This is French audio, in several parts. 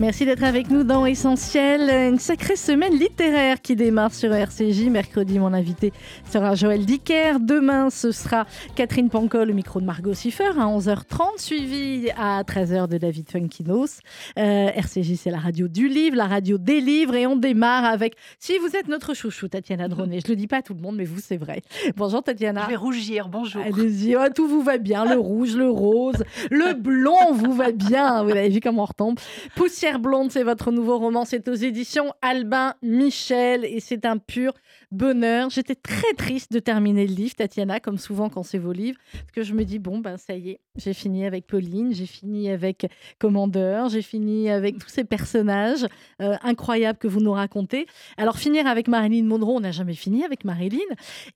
Merci d'être avec nous dans Essentiel. Une sacrée semaine littéraire qui démarre sur RCJ. Mercredi, mon invité sera Joël Dicker. Demain, ce sera Catherine Pancol, le micro de Margot Siffer à 11h30, suivi à 13h de David Funkinos. Euh, RCJ, c'est la radio du livre, la radio des livres. Et on démarre avec, si vous êtes notre chouchou, Tatiana Dronet. Je le dis pas à tout le monde, mais vous, c'est vrai. Bonjour, Tatiana. Je vais rougir, bonjour. Allez-y, oh, tout vous va bien. Le rouge, le rose, le blond vous va bien. Vous avez vu comment on retombe. Poussière blonde, c'est votre nouveau roman. C'est aux éditions Albin Michel et c'est un pur bonheur. J'étais très triste de terminer le livre, Tatiana, comme souvent quand c'est vos livres, parce que je me dis, bon, ben ça y est, j'ai fini avec Pauline, j'ai fini avec Commandeur, j'ai fini avec tous ces personnages euh, incroyables que vous nous racontez. Alors, finir avec Marilyn Monroe, on n'a jamais fini avec Marilyn.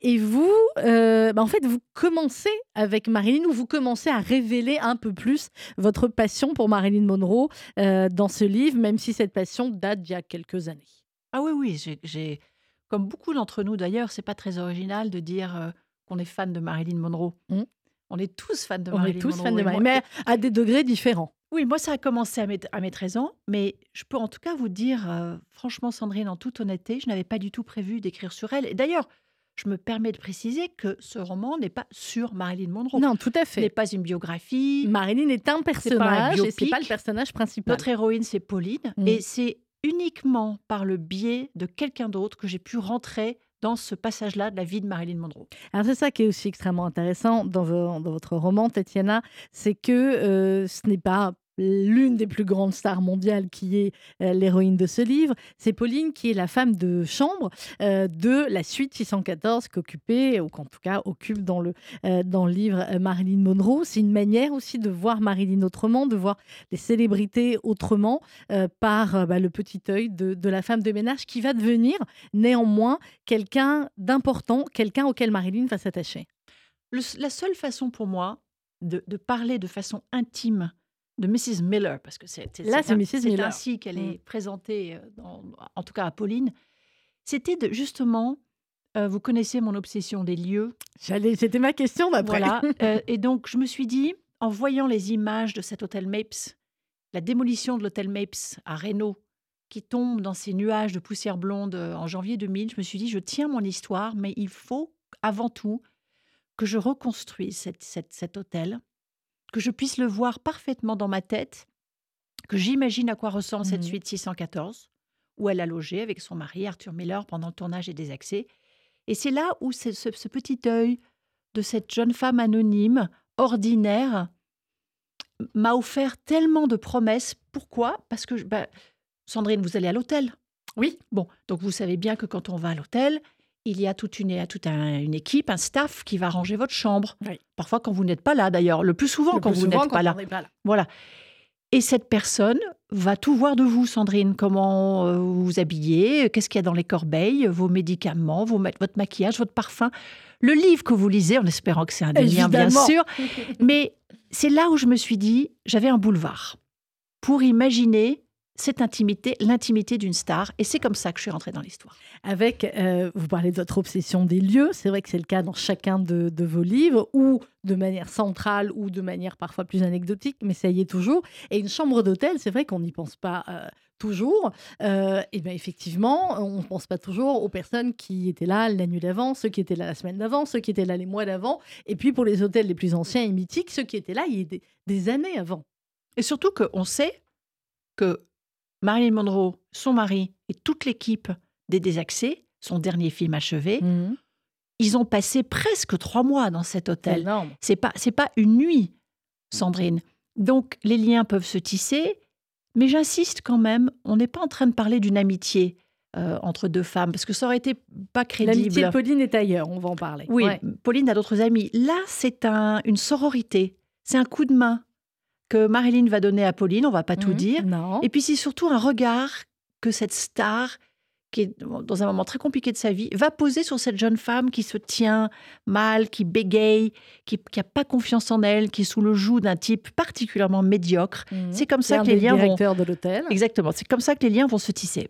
Et vous, euh, ben, en fait, vous commencez avec Marilyn ou vous commencez à révéler un peu plus votre passion pour Marilyn Monroe euh, dans ce livre, même si cette passion date d'il y a quelques années. Ah oui, oui, j'ai comme beaucoup d'entre nous d'ailleurs, c'est pas très original de dire euh, qu'on est fan de Marilyn Monroe. Mmh. On est tous fans de On Marilyn est tous Monroe. fans de Marilyn, mais à des degrés différents. Oui, moi ça a commencé à mes, à mes 13 ans, mais je peux en tout cas vous dire, euh, franchement Sandrine, en toute honnêteté, je n'avais pas du tout prévu d'écrire sur elle. Et d'ailleurs, je me permets de préciser que ce roman n'est pas sur Marilyn Monroe. Non, tout à Ce n'est fait. pas une biographie. Marilyn est un personnage et c'est biopic. pas le personnage principal. Notre héroïne, c'est Pauline. Mm. Et c'est uniquement par le biais de quelqu'un d'autre que j'ai pu rentrer dans ce passage-là de la vie de Marilyn Monroe. Alors c'est ça qui est aussi extrêmement intéressant dans, dans votre roman, Tatiana, c'est que euh, ce n'est pas l'une des plus grandes stars mondiales qui est euh, l'héroïne de ce livre, c'est Pauline qui est la femme de chambre euh, de la suite 614 qu'occupait, ou qu'en tout cas occupe dans le, euh, dans livre Marilyn Monroe. C'est une manière aussi de voir Marilyn autrement, de voir les célébrités autrement par bah, le petit œil de, la femme de ménage qui va devenir néanmoins quelqu'un d'important, quelqu'un auquel Marilyn va s'attacher. La seule façon pour moi de parler de façon intime de Mrs. Miller, parce que c'est ainsi qu'elle Mm. est présentée, euh, dans- en tout cas à Pauline, c'était de justement, euh, vous connaissez mon obsession des lieux, c'était ma question d'après. Voilà. euh, et donc, je me suis dit, en voyant les images de cet hôtel Mapes, la démolition de l'hôtel Mapes à Reno, qui tombe dans ces nuages de poussière blonde en janvier 2000, je me suis dit, je tiens mon histoire, mais il faut avant tout que je reconstruise cette- cette- cet hôtel, que je puisse le voir parfaitement dans ma tête, que j'imagine à quoi ressemble cette Mhm. suite 614, où elle a logé avec son mari Arthur Miller pendant le tournage et des accès. Et c'est là où ce, ce petit œil de cette jeune femme anonyme, ordinaire, m'a offert tellement de promesses. Pourquoi? Parce que, bah, Sandrine, vous allez à l'hôtel. Oui. Bon, donc vous savez bien que quand on va à l'hôtel, il y a toute une, toute un- une équipe, un staff qui va ranger votre chambre. Oui. Parfois quand vous n'êtes pas là, d'ailleurs. Le plus souvent Le quand plus vous n'êtes pas là. pas. Voilà. Et cette personne va tout voir de vous, Sandrine. Comment euh, vous vous habillez, qu'est-ce qu'il y a dans les corbeilles, vos médicaments, vos votre maquillage, votre parfum. Le livre que vous lisez, en espérant que c'est un des bien sûr. Mais c'est là où je me suis dit, j'avais un boulevard pour imaginer cette intimité, l'intimité d'une star. Et c'est comme ça que je suis rentrée dans l'histoire. Avec, euh, vous parlez de votre obsession des lieux, c'est vrai que c'est le cas dans chacun de, de vos livres, ou de manière centrale, ou de manière parfois plus anecdotique, mais ça y est toujours. Et une chambre d'hôtel, c'est vrai qu'on n'y pense pas euh, toujours. Euh, et bien effectivement, on ne pense pas toujours aux personnes qui étaient là la nuit d'avant, ceux qui étaient là la semaine d'avant, ceux qui étaient là les mois d'avant, et puis pour les hôtels les plus anciens et mythiques, ceux qui étaient là il y a des, des années avant. Et surtout qu'on sait que Marilyn Monroe, son mari et toute l'équipe des Désaccès, son dernier film achevé, ils ont passé presque trois mois dans cet hôtel. C'est pas c'est pas une nuit, Sandrine. Donc les liens peuvent se tisser, mais j'insiste quand même, on n'est pas en train de parler d'une amitié euh, entre deux femmes parce que ça aurait été pas L'amitié crédible. de Pauline est ailleurs, on va en parler. Oui, Ouais. Pauline a d'autres amis. Là, c'est un, une sororité, c'est un coup de main que Marilyn va donner à Pauline. On va pas tout Mhm. dire. Non. Et puis c'est surtout un regard que cette star qui est dans un moment très compliqué de sa vie, va poser sur cette jeune femme qui se tient mal, qui bégaye, qui n'a pas confiance en elle, qui est sous le joug d'un type particulièrement médiocre. Mhm. C'est comme ça que les liens vont. de l'hôtel. Exactement, c'est comme ça que les liens vont se tisser.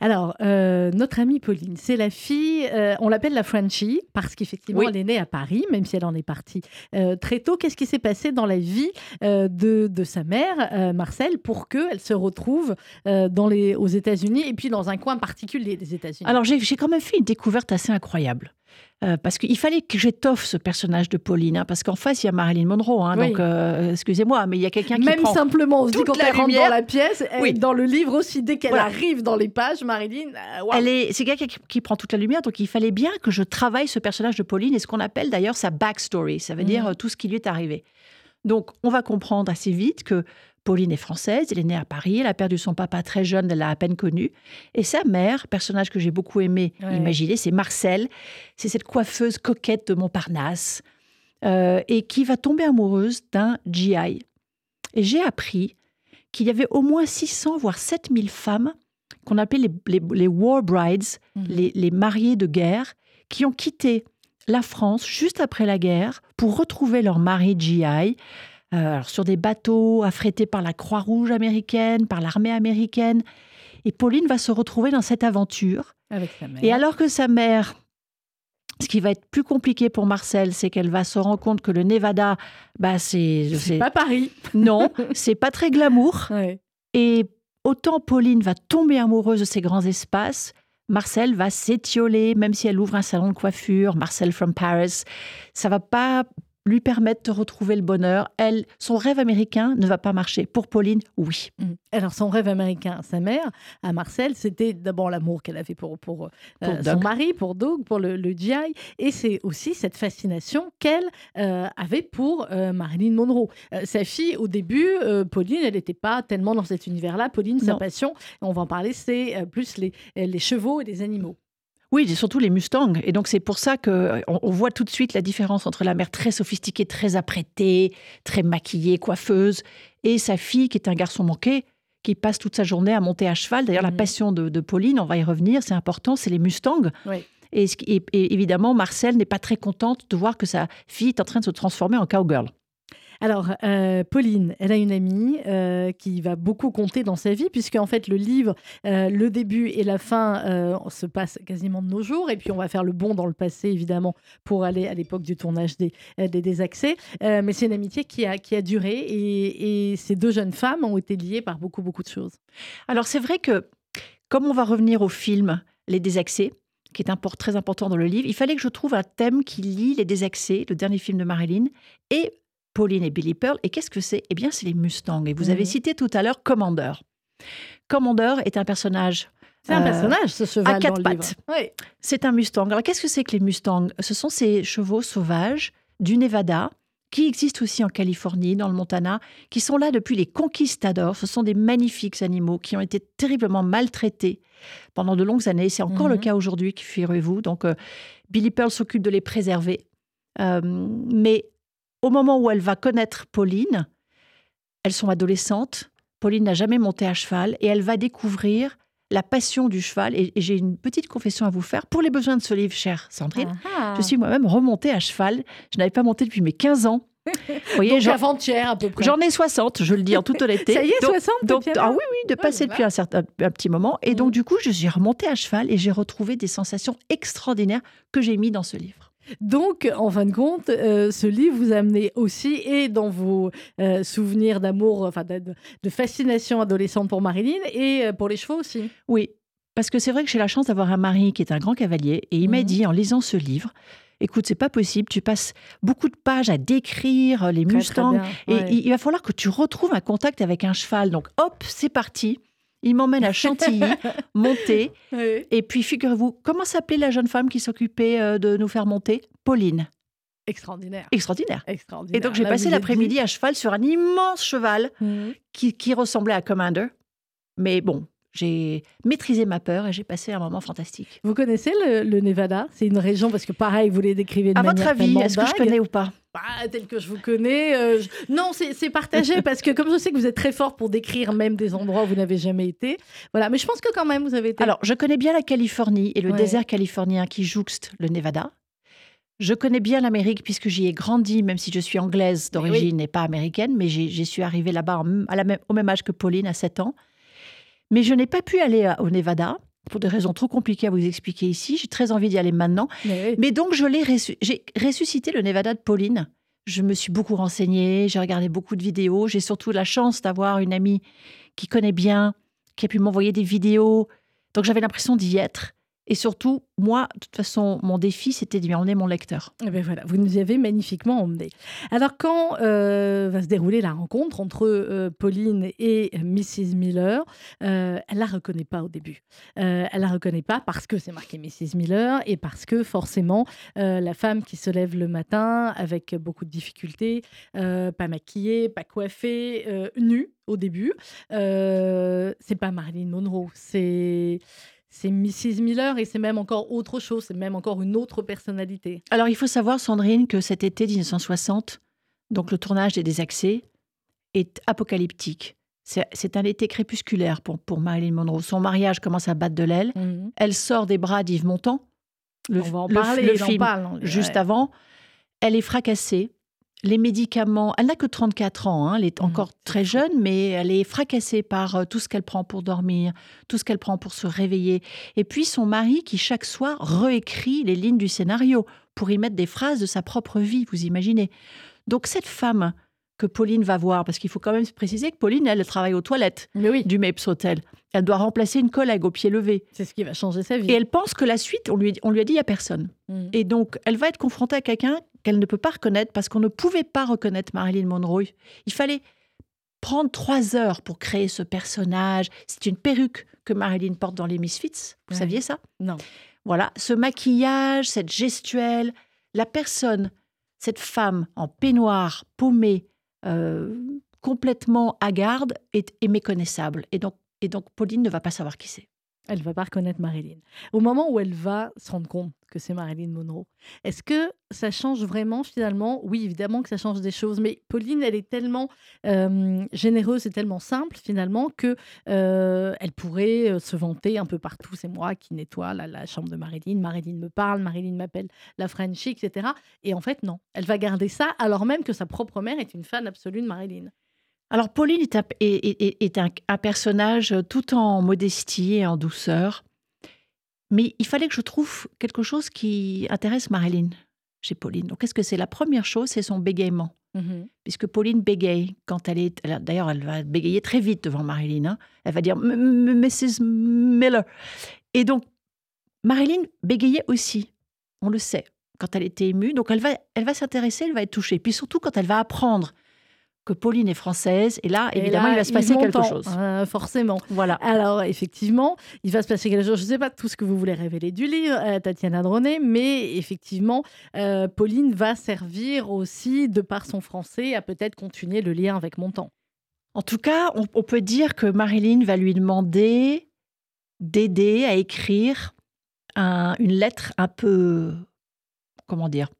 Alors, euh, notre amie Pauline, c'est la fille, euh, on l'appelle la Frenchie, parce qu'effectivement, Oui. elle est née à Paris, même si elle en est partie euh, très tôt. Qu'est-ce qui s'est passé dans la vie de, de sa mère, Marcel, pour qu'elle se retrouve dans les, aux États-Unis et puis dans un coin particulier des États-Unis? Alors j'ai quand même fait une découverte assez incroyable. Euh, parce qu'il fallait que j'étoffe ce personnage de Pauline, hein, parce qu'en face, il y a Marilyn Monroe. hein, Oui. Donc, euh, excusez-moi, mais il y a quelqu'un qui Même prend... simplement, on se dit quand elle rentre dans la pièce, elle- Oui. dans le livre aussi, dès qu'elle Voilà. arrive dans les pages, Marilyn, euh. Elle est, c'est quelqu'un qui, qui prend toute la lumière, donc il fallait bien que je travaille ce personnage de Pauline et ce qu'on appelle d'ailleurs sa backstory, ça veut dire Mhm. euh, tout ce qui lui est arrivé. Donc on va comprendre assez vite que Pauline est française, elle est née à Paris, elle a perdu son papa très jeune, elle l'a à peine connu. Et sa mère, personnage que j'ai beaucoup aimé Ouais. imaginer, c'est Marcel, c'est cette coiffeuse coquette de Montparnasse, euh, et qui va tomber amoureuse d'un GI. Et j'ai appris qu'il y avait au moins 600, voire 7000 femmes qu'on appelait les, les- les war brides, Mhm. les, les mariés de guerre, qui ont quitté la France juste après la guerre pour retrouver leur mari GI. Euh, alors sur des bateaux affrétés par la Croix-Rouge américaine, par l'armée américaine. Et Pauline va se retrouver dans cette aventure. Avec sa mère. Et alors que sa mère, ce qui va être plus compliqué pour Marcel, c'est qu'elle va se rendre compte que le Nevada, bah c'est, pas Paris. non, c'est pas très glamour. Ouais. Et autant Pauline va tomber amoureuse de ces grands espaces, Marcel va s'étioler, même si elle ouvre un salon de coiffure, Marcel from Paris. Ça va pas lui permettre de retrouver le bonheur. Elle, son rêve américain ne va pas marcher. Pour Pauline, oui. Mm. Alors, son rêve américain à sa mère, à Marcel, c'était d'abord l'amour qu'elle avait pour, pour, euh, son mari, pour Doug, pour le, le GI. Et c'est aussi cette fascination qu'elle euh, avait pour euh, Marilyn Monroe. Sa fille, au début, Pauline, elle n'était pas tellement dans cet univers-là. Pauline, sa passion, on va en parler, c'est plus les, les chevaux et les animaux. Oui, et surtout les Mustangs. Et donc c'est pour ça que on, on voit tout de suite la différence entre la mère très sophistiquée, très apprêtée, très maquillée, coiffeuse, et sa fille qui est un garçon manqué, qui passe toute sa journée à monter à cheval. D'ailleurs, la Mhm. passion de, de Pauline, on va y revenir, c'est important, c'est les Mustangs. Oui. Et- et évidemment, Marcel n'est pas très contente de voir que sa fille est en train de se transformer en cowgirl. Alors, euh, Pauline, elle a une amie euh, qui va beaucoup compter dans sa vie, puisque en fait, le livre, euh, le début et la fin se passent quasiment de nos jours. Et puis, on va faire le bond dans le passé, évidemment, pour aller à l'époque du tournage des, des. Euh, mais c'est une amitié qui a, qui a duré. Et, ces deux jeunes femmes ont été liées par beaucoup, beaucoup de choses. Alors c'est vrai que, comme on va revenir au film Les Désaccès, qui est import- très important dans le livre, il fallait que je trouve un thème qui lie Les Désaccès, le dernier film de Marilyn, et Pauline et Billy Pearl. Et qu'est-ce que c'est? Eh bien, c'est les Mustangs. Et vous avez cité tout à l'heure Commander. Commander est un personnage. C'est un euh, personnage, ce cheval quatre dans le pattes. Oui. C'est un Mustang. Alors, qu'est-ce que c'est que les Mustangs? Ce sont ces chevaux sauvages du Nevada qui existent aussi en Californie, dans le Montana, qui sont là depuis les conquistadors. Ce sont des magnifiques animaux qui ont été terriblement maltraités pendant de longues années. C'est encore le Mhm. cas aujourd'hui, figurez-vous. Donc, euh, Billy Pearl s'occupe de les préserver. Euh, mais au moment où elle va connaître Pauline, elles sont adolescentes. Pauline n'a jamais monté à cheval et elle va découvrir la passion du cheval. Et, et j'ai une petite confession à vous faire. Pour les besoins de ce livre, chère Sandrine, Ah. je suis moi-même remontée à cheval. Je n'avais pas monté depuis mes 15 ans. Vous voyez, Donc, avant-hier, à peu près. j'en ai 60, je le dis en toute honnêteté. Ça y est, Donc- 60 donc, depuis ah oui, oui, de passer depuis un, certain, un petit moment. Et donc, du coup, je suis remontée à cheval et j'ai retrouvé des sensations extraordinaires que j'ai mis dans ce livre. Donc, en fin de compte, euh, ce livre vous a amené aussi, et dans vos euh, souvenirs d'amour, enfin de, de fascination adolescente pour Marilyn, et euh, pour les chevaux aussi. Oui, parce que c'est vrai que j'ai la chance d'avoir un mari qui est un grand cavalier et il m'a Mhm. dit en lisant ce livre, écoute, c'est pas possible, tu passes beaucoup de pages à décrire les Mustangs et il va falloir que tu retrouves un contact avec un cheval. Donc hop, c'est parti. Il m'emmène à Chantilly, monter. Oui. Et puis, figurez-vous, comment s'appelait la jeune femme qui s'occupait euh, de nous faire monter? Pauline. Extraordinaire. Extraordinaire. Extraordinaire. Et donc, j'ai passé l'après-midi à cheval sur un immense cheval Mhm. qui, qui ressemblait à Commander. Mais bon, j'ai maîtrisé ma peur et j'ai passé un moment fantastique. Vous connaissez le, le Nevada? C'est une région, parce que pareil, vous les décrivez de À manière votre avis, est-ce que je connais ou pas? Bah, tel que je vous connais. euh, je- Non, c'est partagé parce que comme je sais que vous êtes très fort pour décrire même des endroits où vous n'avez jamais été. Voilà, mais je pense que quand même vous avez été. Alors, je connais bien la Californie et le Ouais. désert californien qui jouxte le Nevada. Je connais bien l'Amérique puisque j'y ai grandi, même si je suis anglaise d'origine et pas américaine, mais j'y suis arrivée là-bas au même âge que Pauline, à 7 ans. Mais je n'ai pas pu aller à- au Nevada pour des raisons trop compliquées à vous expliquer ici. J'ai très envie d'y aller maintenant. Mais oui. Mais donc, je l'ai ressu- j'ai ressuscité le Nevada de Pauline. Je me suis beaucoup renseignée, j'ai regardé beaucoup de vidéos. J'ai surtout la chance d'avoir une amie qui connaît bien, qui a pu m'envoyer des vidéos. Donc, j'avais l'impression d'y être. Et surtout, moi, de toute façon, mon défi, c'était d'y emmener mon lecteur. Eh ben voilà, vous nous y avez magnifiquement emmené. Alors, quand euh, va se dérouler la rencontre entre euh, Pauline et Mrs. Miller, euh, elle la reconnaît pas au début. Euh, elle la reconnaît pas parce que c'est marqué Mrs. Miller et parce que forcément, la femme qui se lève le matin avec beaucoup de difficultés, pas maquillée, pas coiffée, nue au début, c'est pas Marilyn Monroe, c'est c'est Mrs. Miller et c'est même encore autre chose, c'est même encore une autre personnalité. Alors, il faut savoir, Sandrine, que cet été 1960, donc le tournage des Désaxés, est apocalyptique. C'est un été crépusculaire pour, pour Marilyn Monroe. Son mariage commence à battre de l'aile. Elle sort des bras d'Yves Montand, le, on va en le- parler, le film parle, on- juste ouais. avant. Elle est fracassée. Les médicaments, elle n'a que 34 ans, hein, elle est Mhm, encore très jeune, mais elle est fracassée par euh, tout ce qu'elle prend pour dormir, tout ce qu'elle prend pour se réveiller. Et puis son mari qui chaque soir réécrit les lignes du scénario pour y mettre des phrases de sa propre vie, vous imaginez. Donc cette femme que Pauline va voir, parce qu'il faut quand même se préciser que Pauline, elle, elle travaille aux toilettes Mais oui, du Mapes Hotel. Elle doit remplacer une collègue au pied levé. c'est ce qui va changer sa vie. Et elle pense que la suite, on lui, on lui a dit, il n'y a personne. Mhm. Et donc, elle va être confrontée à quelqu'un qu'elle ne peut pas reconnaître parce qu'on ne pouvait pas reconnaître Marilyn Monroe. Il fallait prendre trois heures pour créer ce personnage. C'est une perruque que Marilyn porte dans les Misfits. Vous Ouais. saviez ça? Non. Voilà, ce maquillage, cette gestuelle, la personne, cette femme en peignoir, paumée, euh, complètement hagarde, est, est méconnaissable. Et donc, et donc, Pauline ne va pas savoir qui c'est. Elle va pas reconnaître Marilyn. Au moment où elle va se rendre compte que c'est Marilyn Monroe, est-ce que ça change vraiment finalement? Oui, évidemment que ça change des choses, mais Pauline, elle est tellement généreuse et tellement simple finalement que elle pourrait se vanter un peu partout. C'est moi qui nettoie la, la chambre de Marilyn. Marilyn me parle, Marilyn m'appelle la Frenchie, etc. Et en fait, non. Elle va garder ça alors même que sa propre mère est une fan absolue de Marilyn. Alors, Pauline est un, est- est- est- est un- un personnage tout en modestie et en douceur. Mais il fallait que je trouve quelque chose qui intéresse Marilyn chez Pauline. Donc, qu'est-ce que c'est La première chose, c'est son bégaiement. Puisque Pauline bégaye quand elle est. D'ailleurs, elle va bégayer très vite devant Marilyn. hein. Elle va dire Mrs. Miller. Et donc, Marilyn bégayait aussi. On le sait, quand elle était émue. Donc, elle va, elle va s'intéresser, elle va être touchée. Puis surtout, quand elle va apprendre que Pauline est française. Et là, Et évidemment, là, il va se passer quelque chose. euh, forcément. Voilà. Alors, effectivement, il va se passer quelque chose. Je ne sais pas tout ce que vous voulez révéler du livre, euh, Tatiana Dronet, mais effectivement, euh, Pauline va servir aussi, de par son français, à peut-être continuer le lien avec Montand. En tout cas, on, on peut dire que Marilyn va lui demander d'aider à écrire un- une lettre un peu, comment dire,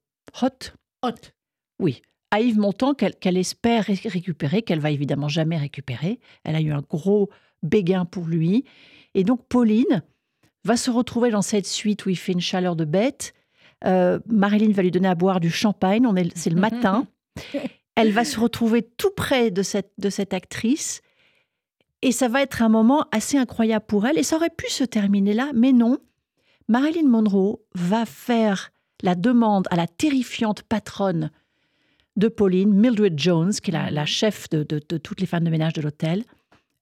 hot Hot. À Yves Montand qu'elle espère ré- récupérer, qu'elle va évidemment jamais récupérer. Elle a eu un gros béguin pour lui. Et donc Pauline va se retrouver dans cette suite où il fait une chaleur de bête. Euh, Marilyn va lui donner à boire du champagne, on est, c'est le matin. Elle va se retrouver tout près de cette, de cette actrice. Et ça va être un moment assez incroyable pour elle. Et ça aurait pu se terminer là, mais non. Marilyn Monroe va faire la demande à la terrifiante patronne de Pauline, Mildred Jones, qui est la, la chef de, de- de toutes les femmes de ménage de l'hôtel.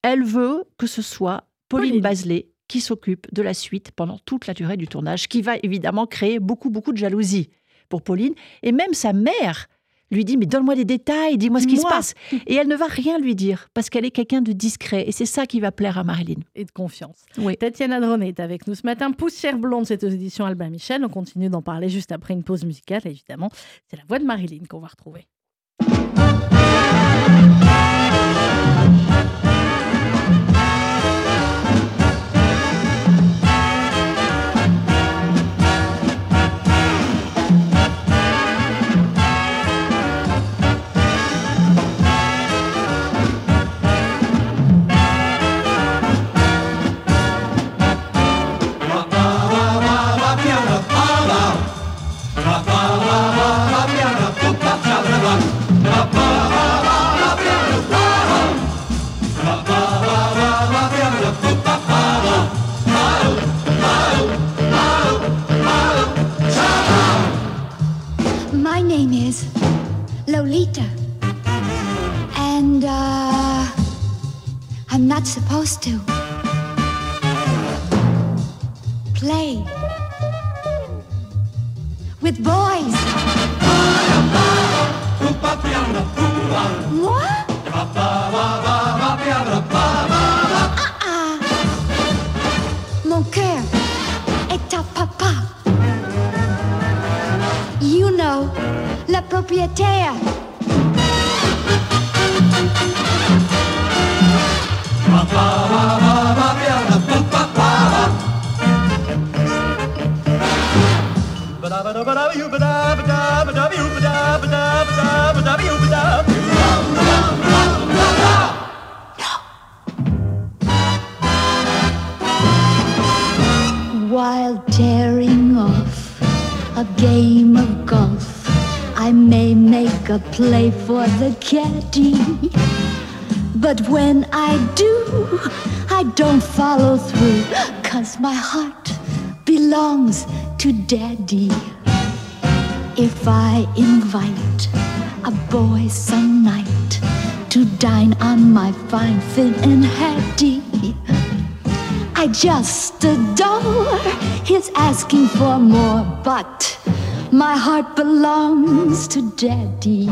Elle veut que ce soit Pauline, Pauline. Basley qui s'occupe de la suite pendant toute la durée du tournage, qui va évidemment créer beaucoup, beaucoup de jalousie pour Pauline. Et même sa mère lui dit, mais donne-moi des détails, dis-moi ce qui se passe. Et elle ne va rien lui dire, parce qu'elle est quelqu'un de discret. Et c'est ça qui va plaire à Marilyn. Et de confiance. Oui. Tatiana Dronet est avec nous ce matin. Poussière blonde, c'est aux éditions Albin Michel. On continue d'en parler juste après une pause musicale, évidemment. C'est la voix de Marilyn qu'on va retrouver. While tearing off a game of golf, I may make a play for the caddy. But when I do, I don't follow through, cause my heart belongs to daddy. If I invite a boy some night to dine on my fine Finn and Hattie, I just adore his asking for more, but my heart belongs to daddy.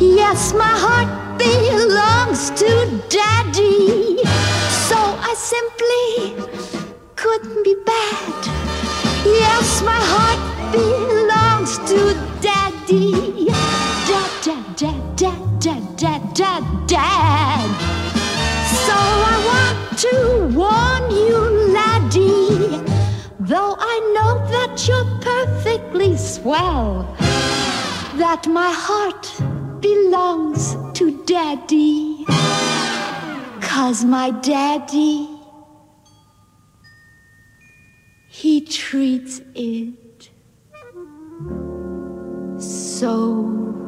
Yes, my heart belongs to daddy. So I simply couldn't be bad. Yes, my heart belongs to daddy. Dad, dad, dad, dad, dad, dad, dad. So I to warn you, laddie, though I know that you're perfectly swell, that my heart belongs to daddy. Cause my daddy, he treats it so.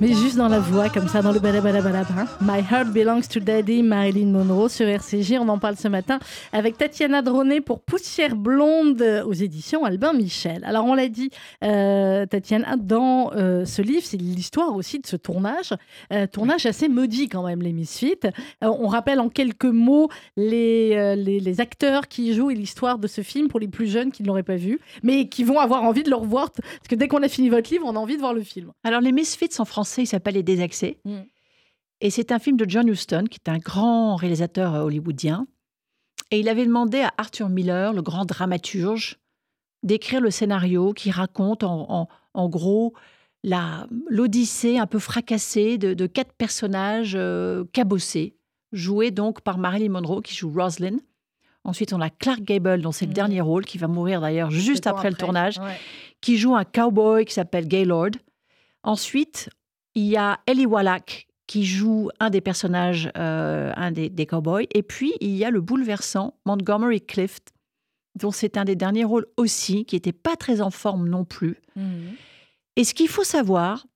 Mais juste dans la voix, comme ça, dans le balabalabalaba. My Heart Belongs to Daddy, Marilyn Monroe sur RCG. On en parle ce matin avec Tatiana Dronet pour Poussière Blonde euh, aux éditions Albin Michel. Alors, on l'a dit, euh, Tatiana, dans euh, ce livre, c'est l'histoire aussi de ce tournage. Tournage assez maudit quand même, les Misfits. On rappelle en quelques mots les, les, les acteurs qui jouent et l'histoire de ce film pour les plus jeunes qui ne l'auraient pas vu, mais qui vont avoir envie de le revoir. Parce que dès qu'on a fini votre livre, on a envie de voir le film. Alors, Les Misfits en français, il s'appelle Les Désaxés. Mm. Et c'est un film de John Huston, qui est un grand réalisateur euh, hollywoodien. Et il avait demandé à Arthur Miller, le grand dramaturge, d'écrire le scénario qui raconte en, en- en gros l'odyssée un peu fracassée de, de quatre personnages euh, cabossés, joués donc par Marilyn Monroe, qui joue Rosalind. Ensuite, on a Clark Gable, dont c'est le Mm. dernier rôle, qui va mourir d'ailleurs juste après, le tournage Ouais. qui joue un cowboy qui s'appelle Gaylord. Ensuite, il y a Ellie Wallach qui joue un des personnages, euh, un des, des cowboys. Et puis, il y a le bouleversant Montgomery Clift, dont c'est un des derniers rôles aussi, qui n'était pas très en forme non plus. Mhm. Et ce qu'il faut savoir,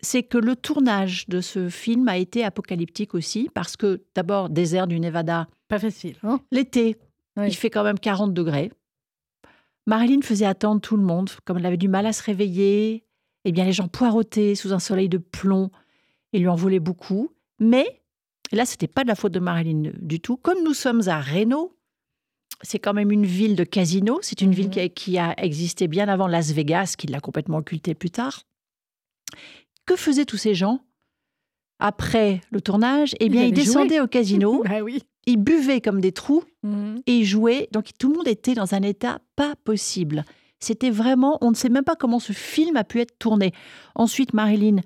c'est que le tournage de ce film a été apocalyptique aussi, parce que d'abord, désert du Nevada, Pas facile. Hein l'été, Oui. il fait quand même 40 degrés. Marilyn faisait attendre tout le monde, comme elle avait du mal à se réveiller. Eh bien, les gens poireautaient sous un soleil de plomb et lui en voulaient beaucoup. Mais, et là, c'était pas de la faute de Marilyn du tout. Comme nous sommes à Reno, c'est quand même une ville de casino. C'est une ville Mhm. qui a, qui a existé bien avant Las Vegas, qui l'a complètement occultée plus tard. Que faisaient tous ces gens après le tournage? Eh Ils bien, ils, descendaient au casino, Bah oui. ils buvaient comme des trous Mhm. et jouaient. Donc tout le monde était dans un état pas possible. C'était vraiment, on ne sait même pas comment ce film a pu être tourné. Ensuite, Marilyn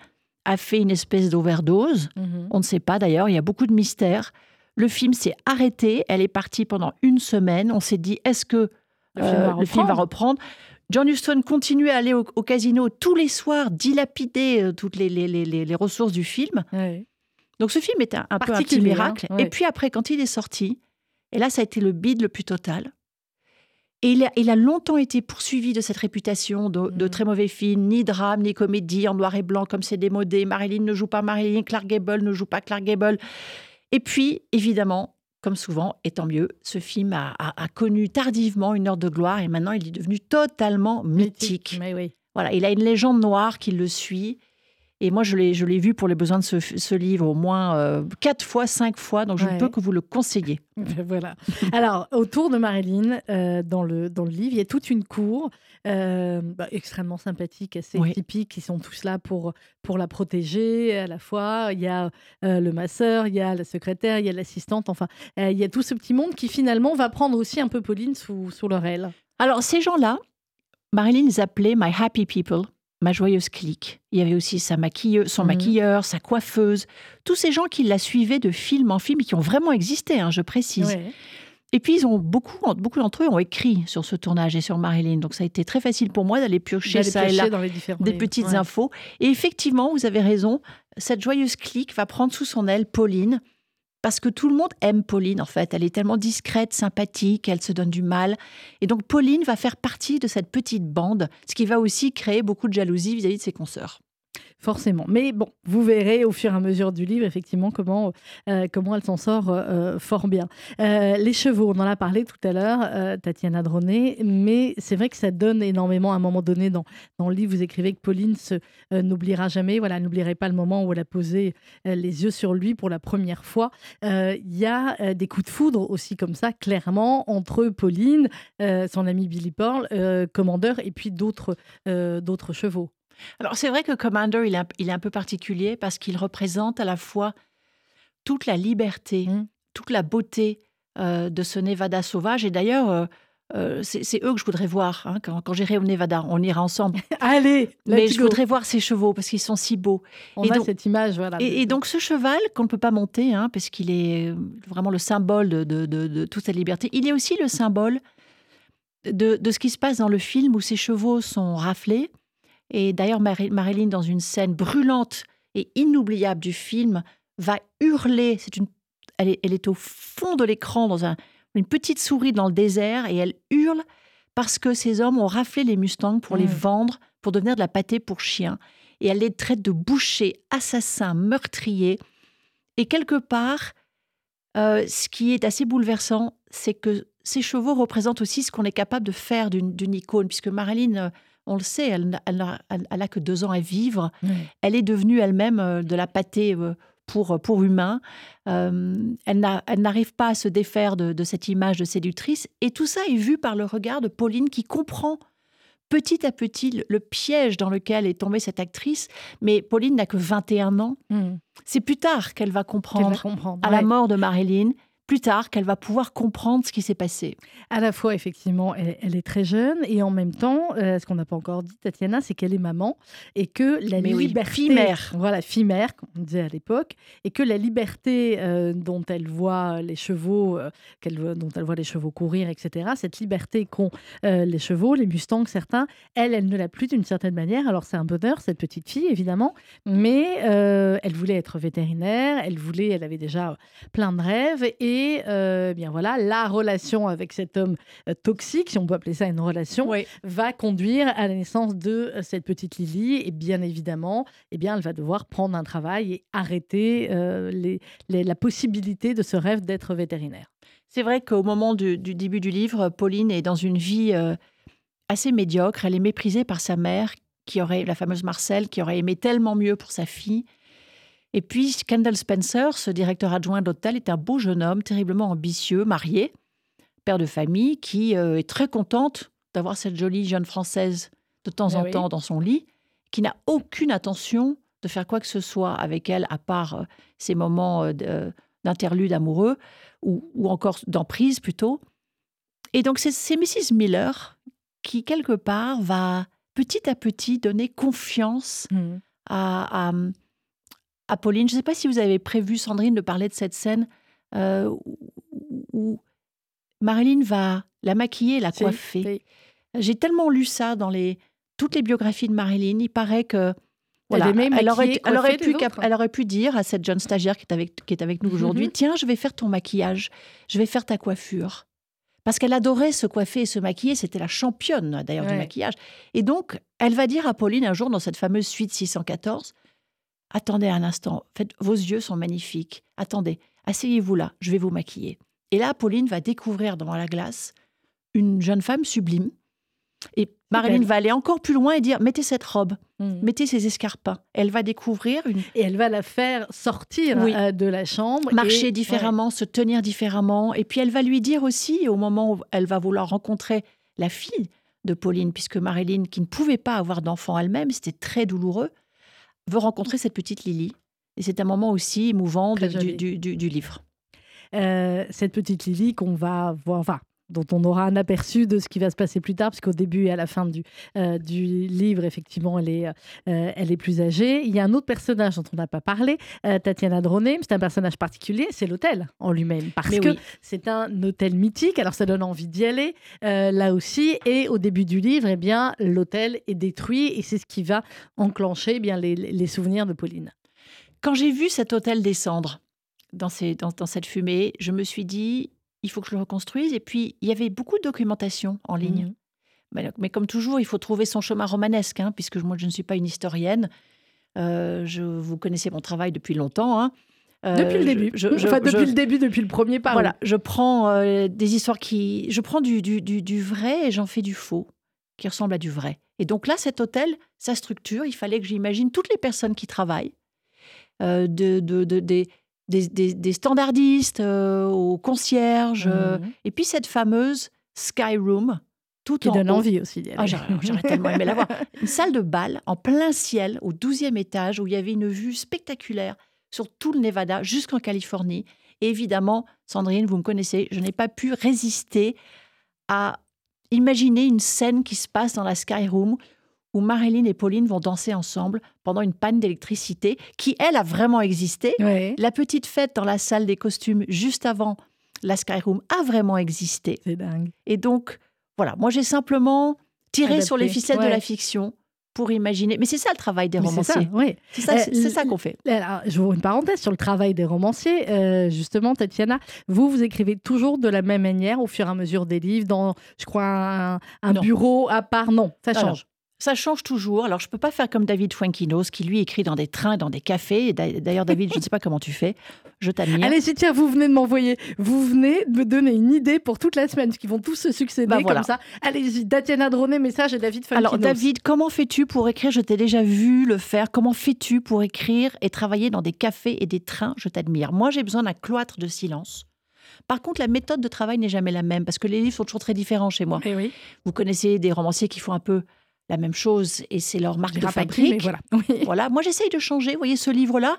a fait une espèce d'overdose. Mhm. On ne sait pas d'ailleurs, il y a beaucoup de mystères. Le film s'est arrêté, elle est partie pendant une semaine. On s'est dit, est-ce que Le film euh, va le film va reprendre. John Huston continuait à aller au, au casino tous les soirs, dilapider euh, toutes les, les- les- les- les ressources du film. Donc ce film est un, un peu un petit miracle. hein, ouais. Et puis après, quand il est sorti, et là, ça a été le bide le plus total. Et il a, il a longtemps été poursuivi de cette réputation de, de Mhm. très mauvais film, ni drame, ni comédie, en noir et blanc, comme c'est démodé. Marilyn ne joue pas Marilyn, Clark Gable ne joue pas Clark Gable. Et puis, évidemment, comme souvent, et tant mieux, ce film a, a- a connu tardivement une heure de gloire et maintenant il est devenu totalement mythique. Mais oui. Voilà, il a une légende noire qui le suit. Et moi, je l'ai, je l'ai vu pour les besoins de ce, ce livre au moins euh, quatre fois, cinq fois, donc je ne Ouais. peux que vous le conseiller. Ben voilà. Alors, autour de Marilyn, euh, dans, le, dans le livre, il y a toute une cour euh, bah, extrêmement sympathique, assez Oui. typique. Ils sont tous là pour, pour la protéger à la fois. Il y a le masseur, il y a la secrétaire, il y a l'assistante. Enfin, il y a tout ce petit monde qui finalement va prendre aussi un peu Pauline sous, sous leur aile. Alors, ces gens-là, Marilyn les appelait My Happy People, ma joyeuse clique. Il y avait aussi sa maquilleuse, son Mhm. maquilleur, sa coiffeuse, tous ces gens qui la suivaient de film en film et qui ont vraiment existé, hein, je précise. Ouais. Et puis, ils ont beaucoup, beaucoup d'entre eux ont écrit sur ce tournage et sur Marilyn. Donc, ça a été très facile pour moi d'aller piocher ça et là dans les différents des livres. petites Ouais. infos. Et effectivement, vous avez raison, cette joyeuse clique va prendre sous son aile Pauline, parce que tout le monde aime Pauline, en fait. Elle est tellement discrète, sympathique, elle se donne du mal. Et donc, Pauline va faire partie de cette petite bande, ce qui va aussi créer beaucoup de jalousie vis-à-vis de ses consoeurs. Forcément. Mais bon, vous verrez au fur et à mesure du livre, effectivement, comment, euh, comment elle s'en sort euh, euh, fort bien. Euh, les chevaux, on en a parlé tout à l'heure, euh, Tatiana Droné, mais c'est vrai que ça donne énormément. À un moment donné, dans, dans le livre, vous écrivez que Pauline euh, n'oubliera jamais, voilà, n'oublierait pas le moment où elle a posé euh, les yeux sur lui pour la première fois. Euh, Il y a euh, des coups de foudre aussi comme ça, clairement, entre Pauline, euh, son ami Billy Pearl, euh, commandeur, et puis d'autres euh, d'autres chevaux. Alors, c'est vrai que Commander, il est un, il est un peu particulier parce qu'il représente à la fois toute la liberté, Mm. toute la beauté euh, de ce Nevada sauvage. Et d'ailleurs, euh, euh, c'est eux que je voudrais voir hein, quand, quand j'irai au Nevada. On ira ensemble. Allez, Mais je go. voudrais voir ces chevaux parce qu'ils sont si beaux. On Et a donc- cette image, voilà. Et, et donc ce cheval qu'on ne peut pas monter, hein, parce qu'il est vraiment le symbole de, de- de- de toute cette liberté, il est aussi le symbole de, de ce qui se passe dans le film où ces chevaux sont raflés. Et d'ailleurs, Mari- Marilyn, dans une scène brûlante et inoubliable du film, va hurler. C'est une, elle, est, elle est au fond de l'écran, dans un- une petite souris dans le désert, et elle hurle parce que ces hommes ont raflé les Mustangs pour les Mm. vendre, pour devenir de la pâtée pour chiens et elle les traite de bouchers, assassins, meurtriers. Et quelque part, euh, ce qui est assez bouleversant, c'est que ces chevaux représentent aussi ce qu'on est capable de faire d'une d'une icône, puisque Marilyn, euh, on le sait, elle n'a elle n'a- elle- elle a que deux ans à vivre. Elle est devenue elle-même euh, de la pâtée euh, pour, pour humains. Euh, elle n'a- elle n'arrive pas à se défaire de, de cette image de séductrice. Et tout ça est vu par le regard de Pauline qui comprend petit à petit le, le piège dans lequel est tombée cette actrice. Mais Pauline n'a que 21 ans. Mm. C'est plus tard qu'elle va comprendre, à la mort de Marilyn, plus tard qu'elle va pouvoir comprendre ce qui s'est passé. À la fois, effectivement, elle, elle est très jeune et en même temps, euh, ce qu'on n'a pas encore dit, Tatiana, c'est qu'elle est maman et que la Mais oui, liberté, fille-mère. voilà, fille-mère, comme on disait à l'époque, et que la liberté euh, dont elle voit les chevaux, euh, dont elle voit les chevaux courir, etc. Cette liberté qu'ont les chevaux, les mustangs, certains, elle, elle ne l'a plus d'une certaine manière. Alors c'est un bonheur, cette petite fille, évidemment, mais elle voulait être vétérinaire, elle voulait, elle avait déjà plein de rêves et euh, bien voilà, la relation avec cet homme euh, toxique, si on peut appeler ça une relation, va conduire à la naissance de euh, cette petite Lily. Et bien évidemment, eh bien, elle va devoir prendre un travail et arrêter euh, les- les- la possibilité de ce rêve d'être vétérinaire. C'est vrai qu'au moment du, du début du livre, Pauline est dans une vie euh, assez médiocre. Elle est méprisée par sa mère, qui aurait, la fameuse Marcel, qui aurait aimé tellement mieux pour sa fille. Et puis Kendall Spencer, ce directeur adjoint d'hôtel, est un beau jeune homme, terriblement ambitieux, marié, père de famille, qui euh, est très contente d'avoir cette jolie jeune française de temps Eh en oui. temps dans son lit, qui n'a aucune intention de faire quoi que ce soit avec elle, à part euh, ces moments euh, de- d'interlude amoureux ou, ou encore d'emprise plutôt. Et donc c'est Mrs. Miller qui, quelque part, va petit à petit donner confiance à, à Pauline. Je ne sais pas si vous avez prévu, Sandrine, de parler de cette scène euh, où, Marilyn va la maquiller, la Si, coiffer. J'ai tellement lu ça dans les, toutes les biographies de Marilyn. Il paraît que voilà, Elle aurait, elle, aurait pu, elle aurait dire à cette jeune stagiaire qui est avec, qui est avec nous aujourd'hui Mhm. Tiens, je vais faire ton maquillage, je vais faire ta coiffure. Parce qu'elle adorait se coiffer et se maquiller. C'était la championne, d'ailleurs, du maquillage. Et donc, elle va dire à Pauline un jour, dans cette fameuse suite 614 Attendez un instant, faites, vos yeux sont magnifiques. Attendez, asseyez-vous là, je vais vous maquiller. Et là, Pauline va découvrir dans la glace une jeune femme sublime. Et Marilyn va aller encore plus loin et dire mettez cette robe, Mhm. mettez ces escarpins. Elle va découvrir une Et elle va la faire sortir Oui. euh, de la chambre. marcher et- différemment, se tenir différemment. Et puis elle va lui dire aussi, au moment où elle va vouloir rencontrer la fille de Pauline, puisque Marilyn, qui ne pouvait pas avoir d'enfant elle-même, c'était très douloureux, veut rencontrer cette petite Lily. Et c'est un moment aussi émouvant de- Très du, joli. du- du- du livre. Euh, cette petite Lily qu'on va voir, enfin, dont on aura un aperçu de ce qui va se passer plus tard, parce qu'au début et à la fin du, euh, du livre, effectivement, elle est, euh, elle est plus âgée. Il y a un autre personnage dont on n'a pas parlé, euh, Tatiana Droné, c'est un personnage particulier, c'est l'hôtel en lui-même, parce Mais que oui. c'est un hôtel mythique, alors ça donne envie d'y aller, là aussi, et au début du livre, eh bien, l'hôtel est détruit, et c'est ce qui va enclencher eh bien, les, les souvenirs de Pauline. Quand j'ai vu cet hôtel descendre dans, ces- dans- dans cette fumée, je me suis dit, il faut que je le reconstruise. Et puis, il y avait beaucoup de documentation en ligne. Mhm. Mais, mais comme toujours, il faut trouver son chemin romanesque, hein, puisque moi, je ne suis pas une historienne. Euh, je, vous connaissez mon travail depuis longtemps. hein. Euh, Depuis le début, je- je- enfin, depuis le début, depuis le premier par Voilà, je prends euh, des histoires qui... Je prends du, du, du- du vrai et j'en fais du faux, qui ressemble à du vrai. Et donc là, cet hôtel, sa structure, il fallait que j'imagine toutes les personnes qui travaillent, de, de- de- des, des, des- des standardistes euh, aux concierges, euh, Mhm. et puis cette fameuse Sky Room, tout qui en donne haut. envie aussi d'y aller. Ah, j'aurais j'aurais tellement aimé la voir. Une salle de bal en plein ciel, au 12e étage, où il y avait une vue spectaculaire sur tout le Nevada jusqu'en Californie. Et évidemment, Sandrine, vous me connaissez, je n'ai pas pu résister à imaginer une scène qui se passe dans la Sky Room où Marilyn et Pauline vont danser ensemble pendant une panne d'électricité qui, elle, a vraiment existé. Ouais, La petite fête dans la salle des costumes juste avant la Sky Room a vraiment existé. c'est dingue. Et donc, voilà, moi j'ai simplement tiré Adapté, sur les ficelles ouais. de la fiction pour imaginer. Mais c'est ça le travail des Mais c'est ça, romanciers. oui. C'est ça, Euh, ça qu'on fait. Alors, je vous une parenthèse sur le travail des romanciers. Euh, justement, Tatiana, vous, vous écrivez toujours de la même manière au fur et à mesure des livres, dans, je crois, un, bureau à part. Non, ça Non, change. Ça change toujours. Alors, je peux pas faire comme David Fuenquinos, qui lui écrit dans des trains, dans des cafés. D'ailleurs, David, je ne sais pas comment tu fais. Je t'admire. Allez, si tiens, vous venez de m'envoyer, vous venez de me donner une idée pour toute la semaine, parce qu'ils vont tous se succéder Bah, voilà. comme ça. Allez-y, Tatiana Droné, message et David Funkinos. Alors, David, comment fais-tu pour écrire? Je t'ai déjà vu le faire. Comment fais-tu pour écrire et travailler dans des cafés et des trains? Je t'admire. Moi, j'ai besoin d'un cloître de silence. Par contre, la méthode de travail n'est jamais la même parce que les livres sont toujours très différents chez moi. Eh oui, Vous connaissez des romanciers qui font un peu la même chose et c'est leur marque de fabrique. voilà. Oui. Voilà, moi j'essaye de changer. Vous voyez, ce livre-là,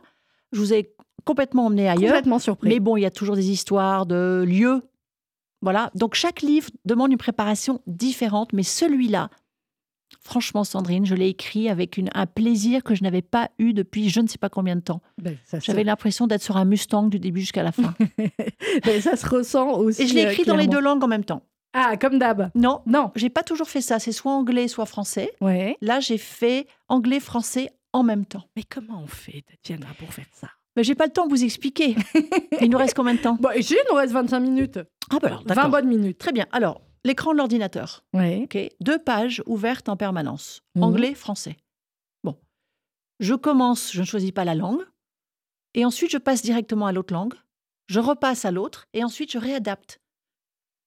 je vous ai complètement emmené ailleurs. Complètement surpris. Mais bon, il y a toujours des histoires de lieux. Voilà, donc chaque livre demande une préparation différente, mais celui-là, franchement, Sandrine, je l'ai écrit avec une- un plaisir que je n'avais pas eu depuis je ne sais pas combien de temps. Ben, J'avais l'impression d'être sur un Mustang du début jusqu'à la fin. ben, ça se ressent aussi. Et je l'ai euh, écrit dans les deux langues en même temps. Ah, comme d'hab. Non, Non. j'ai pas toujours fait ça. C'est soit anglais, soit français. Ouais. Là, j'ai fait anglais-français en même temps. Mais comment on fait, Tatiana, pour faire ça? Mais j'ai pas le temps de vous expliquer. Il nous reste combien de temps? Ici, il nous reste 25 minutes. Ah bah alors, 20 d'accord. bonnes minutes. Très bien. Alors, l'écran de l'ordinateur. Deux pages ouvertes en permanence. Mhm. Anglais, français. Bon. Je commence, je ne choisis pas la langue. Et ensuite, je passe directement à l'autre langue. Je repasse à l'autre. Et ensuite, je réadapte.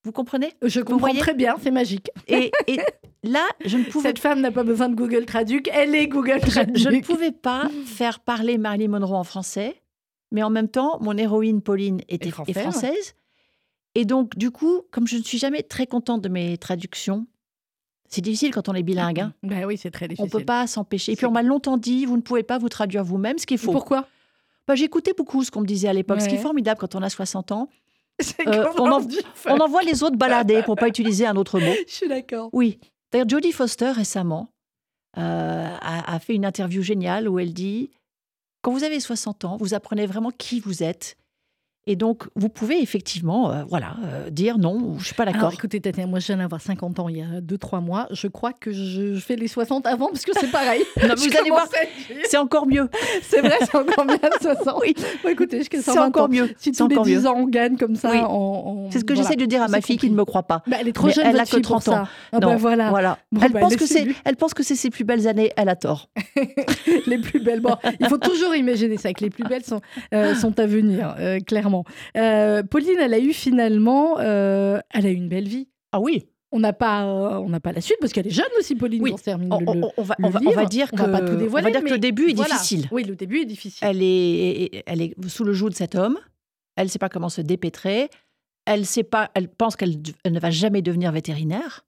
Vous comprenez? Je comprends voyez? très bien, c'est magique. et, et là, je ne pouvais Cette femme n'a pas besoin de Google Traduc, elle est Google Traduc. je ne pouvais pas faire parler Marilyn Monroe en français, mais en même temps, mon héroïne Pauline était Et est française. Et donc, du coup, comme je ne suis jamais très contente de mes traductions, c'est difficile quand on est bilingue. hein. Ben oui, c'est très On difficile. peut pas s'empêcher. Et puis, on m'a longtemps dit, vous ne pouvez pas vous traduire vous-même, ce qui est faux. Pourquoi? Bah, J'écoutais beaucoup ce qu'on me disait à l'époque, ce qui est formidable quand on a 60 ans. Euh, on en- On envoie les autres balader pour pas utiliser un autre mot. Je suis d'accord. Oui. D'ailleurs, Jodie Foster, récemment, euh, a, a fait une interview géniale où elle dit Quand vous avez 60 ans, vous apprenez vraiment qui vous êtes. Et donc, vous pouvez effectivement euh, voilà, euh, dire non, je suis pas d'accord. écoutez, Tatiana, moi, je viens d'avoir 50 ans il y a 2-3 mois. Je crois que je fais les 60 avant parce que c'est pareil. Non, mais vous allez voir, à c'est encore mieux. C'est vrai, c'est encore bien 60. Oui. Bon, écoutez, jusqu'à C'est 120 encore ans. mieux. Si tous les encore 10 mieux. ans on gagne comme ça, Oui. on, on- C'est ce que voilà. j'essaie de dire à ma fille qui ne me croit pas. Bah, elle est trop Mais jeune, elle a votre que fille, pour 30 ans. Ah bah voilà. voilà. Bon, elle, bah, pense que c'est, elle pense que c'est ses plus belles années. Elle a tort. les plus belles. Bon, il faut toujours imaginer ça, que les plus belles sont, euh, sont à venir, clairement. Clairement. Euh, Pauline, elle a eu finalement, euh, elle a eu une belle vie. Ah oui. On n'a pas, euh, on n'a pas la suite parce qu'elle est jeune aussi, Pauline. Oui. quand on se termine On, le- on- on va, le on va- on va livre. dire que, va pas tout dévoiler, on va dire que mais le début est voilà. difficile. Oui, le début est difficile. Elle est, elle est sous le joug de cet homme. Elle ne sait pas comment se dépêtrer. Elle sait pas. Elle pense qu'elle elle ne va jamais devenir vétérinaire.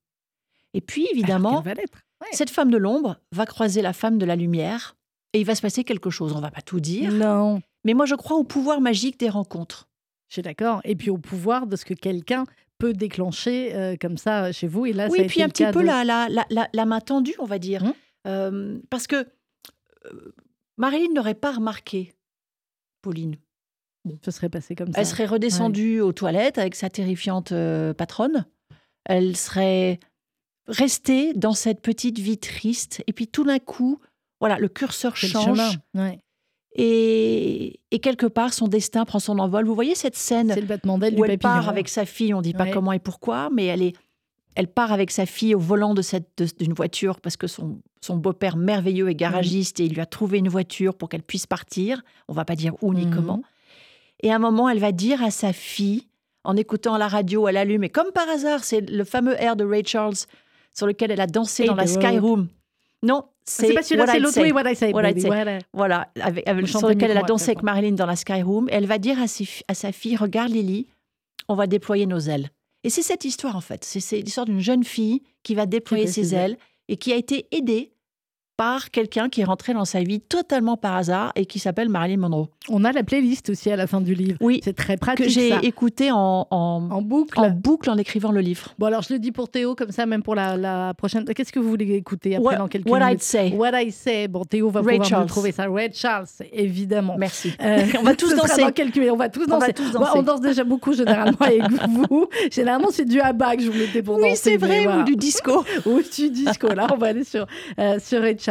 Et puis Alors évidemment, va. Ouais. cette femme de l'ombre va croiser la femme de la lumière et il va se passer quelque chose. On va pas tout dire, Non, mais moi je crois au pouvoir magique des rencontres. je suis d'accord. Et puis au pouvoir de ce que quelqu'un peut déclencher euh, comme ça chez vous. Et là, oui, ça a puis été un le petit peu de- la, la, la, la- la main tendue, on va dire. Hum. Euh, parce que euh, Marilyn n'aurait pas remarqué Pauline. Ce serait passé comme ça. Elle serait redescendue aux toilettes avec sa terrifiante euh, patronne. Elle serait restée dans cette petite vie triste. Et puis tout d'un coup, voilà, le curseur le change. chemin. Ouais. Et, et quelque part, son destin prend son envol. Vous voyez cette scène C'est le battement d'aile du où elle papillon. part avec sa fille, on ne dit pas Ouais. comment et pourquoi, mais elle, est, elle part avec sa fille au volant de cette- d'une voiture parce que son, son beau-père merveilleux est garagiste et il lui a trouvé une voiture pour qu'elle puisse partir. On va pas dire où ni Mhm. comment. Et à un moment, elle va dire à sa fille, en écoutant la radio, elle allume, et comme par hasard, c'est le fameux air de Ray Charles sur lequel elle a dansé Hey, dans la the Sky road. Room. Non, C'est c'est pas celui-là, c'est l'autre. Oui, what I say. What voilà. Voilà, avec, lequel mieux elle a dansé avec Marilyn dans la Sky Room. Elle va dire à, ses à sa fille, regarde Lily, on va déployer nos ailes. Et c'est cette histoire en fait. C'est l'histoire d'une jeune fille qui va déployer ses ailes et qui a été aidée par quelqu'un qui est rentré dans sa vie totalement par hasard et qui s'appelle Marilyn Monroe. On a la playlist aussi à la fin du livre. Oui, C'est très pratique. que j'ai écouté en, en, En boucle. en boucle en écrivant le livre. Bon, alors je le dis pour Théo, comme ça, même pour la, la prochaine. Qu'est-ce que vous voulez écouter après What, dans quelques what I'd minutes say. What I say. Bon, Théo va Ray pouvoir Charles. trouver ça. Red Charles, évidemment. Merci. Euh, On va tous danser. Dans quelques. On va tous On va danser. tous danser. on danse déjà beaucoup généralement avec vous. Généralement, c'est du abat que je vous mettais pour Oui, danser. c'est mais vrai, voilà. ou du disco. ou du disco. Là, on va aller sur, euh, sur Ray Charles.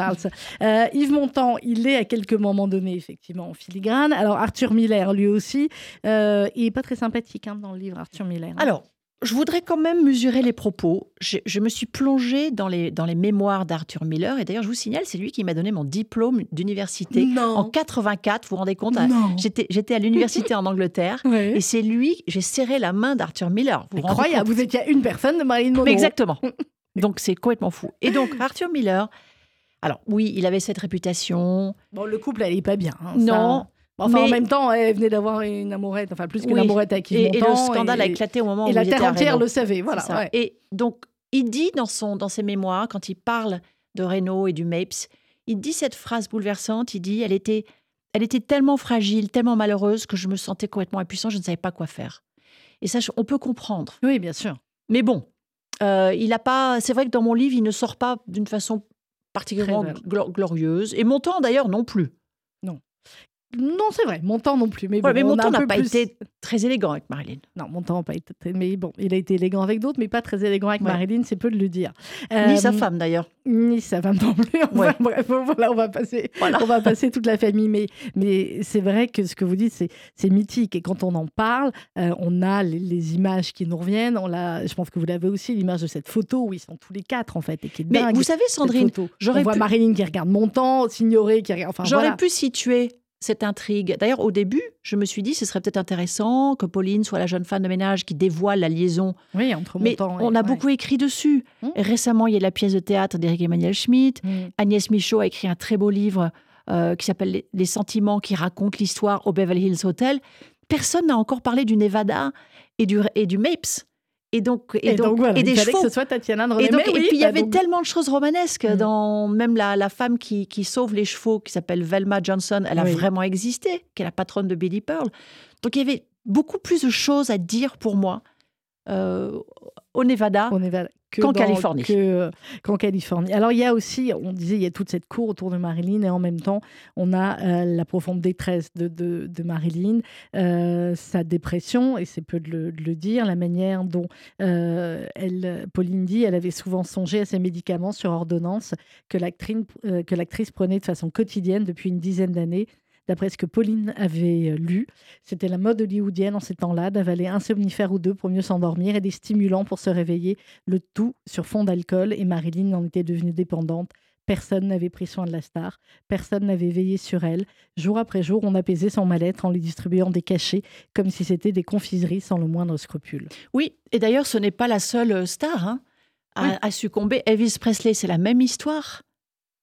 Euh, Yves Montand, il est à quelques moments donnés, effectivement, en filigrane. Alors, Arthur Miller, lui aussi, euh, il est pas très sympathique hein, dans le livre, Arthur Miller. hein. Alors, je voudrais quand même mesurer les propos. Je, je me suis plongée dans les, dans les mémoires d'Arthur Miller. Et d'ailleurs, je vous signale, c'est lui qui m'a donné mon diplôme d'université en 84. Vous vous rendez compte. J'étais à l'université en Angleterre. Et c'est lui, j'ai serré la main d'Arthur Miller. Vous vous Incroyable, compte vous étiez à une personne de Marilyn Monroe. Exactement. Donc, c'est complètement fou. Et donc, Arthur Miller, alors oui, il avait cette réputation. Bon, le couple, est pas bien. hein. Non, Enfin, en mais- même temps, elle venait d'avoir une amourette, enfin plus qu'une Oui. amourette avec Yves Et, et le scandale a éclaté au moment Et où la il était terre à entière le savait, voilà. Ouais. Et donc, il dit dans, son, dans ses mémoires, quand il parle de Renault et du Mapes, il dit cette phrase bouleversante, il dit, elle était, elle était tellement fragile, tellement malheureuse que je me sentais complètement impuissant, je ne savais pas quoi faire. Et ça, on peut comprendre. Oui, bien sûr. Mais bon, euh, il a pas. C'est vrai que dans mon livre, il ne sort pas d'une façon particulièrement glorieuse. Et mon temps, d'ailleurs, non plus. Non, c'est vrai, mon temps non plus. Mais, bon, mais on mon temps n'a pas plus- été très élégant avec Marilyn. Non, mon temps n'a pas été. très- Mais bon, il a été élégant avec d'autres, mais pas très élégant avec Ouais. Marilyn, c'est peu de le dire. Ni Euh, sa femme, d'ailleurs. Ni sa femme non plus. Enfin, Ouais. bref, voilà, on va passer, Voilà. on va passer toute la famille. Mais, mais c'est vrai que ce que vous dites, c'est, mythique. Et quand on en parle, euh, on a les, les images qui nous reviennent. On je pense que vous l'avez aussi, l'image de cette photo où ils sont tous les quatre, en fait, et qui est Mais dingue. vous savez, Sandrine, j'aurais on voit Marilyn qui regarde mon temps, Signoret qui regarde. Enfin, J'aurais voilà. pu situer cette intrigue. D'ailleurs, au début, je me suis dit, ce serait peut-être intéressant que Pauline soit la jeune femme de ménage qui dévoile la liaison. Oui, entre Mais temps. on a beaucoup écrit dessus. Mmh. Récemment, il y a la pièce de théâtre d'Éric Emmanuel Schmitt. Agnès Michaud a écrit un très beau livre euh, qui s'appelle Les- sentiments qui racontent l'histoire au Beverly Hills Hotel. Personne n'a encore parlé du Nevada et du, et du Mapes. Et donc, et Et, donc, voilà, et des chevaux. que ce soit Tatiana de Et, René. donc, Mais et puis il y bah avait donc- tellement de choses romanesques Mm. dans même la, la femme qui, qui sauve les chevaux, qui s'appelle Velma Johnson, elle a Oui. vraiment existé, qui est la patronne de Billy Pearl. Donc il y avait beaucoup plus de choses à dire pour moi euh, au Nevada. Val- que Qu'en Californie. euh, qu'en Californie. Alors, il y a aussi, on disait, il y a toute cette cour autour de Marilyn et en même temps, on a euh, la profonde détresse de, de, de Marilyn, euh, sa dépression, et c'est peu de le, de le dire, la manière dont euh, elle, Pauline dit, elle avait souvent songé à ses médicaments sur ordonnance que l'actrice prenait de façon quotidienne depuis une dizaine d'années. D'après ce que Pauline avait euh, lu, c'était la mode hollywoodienne en ces temps-là d'avaler un somnifère ou deux pour mieux s'endormir et des stimulants pour se réveiller, le tout sur fond d'alcool. Et Marilyn en était devenue dépendante Personne n'avait pris soin de la star, personne n'avait veillé sur elle. Jour après jour, on apaisait son mal-être en lui distribuant des cachets, comme si c'était des confiseries sans le moindre scrupule. Oui, et d'ailleurs, ce n'est pas la seule euh, star hein, à, à succomber. Elvis Presley, c'est la même histoire.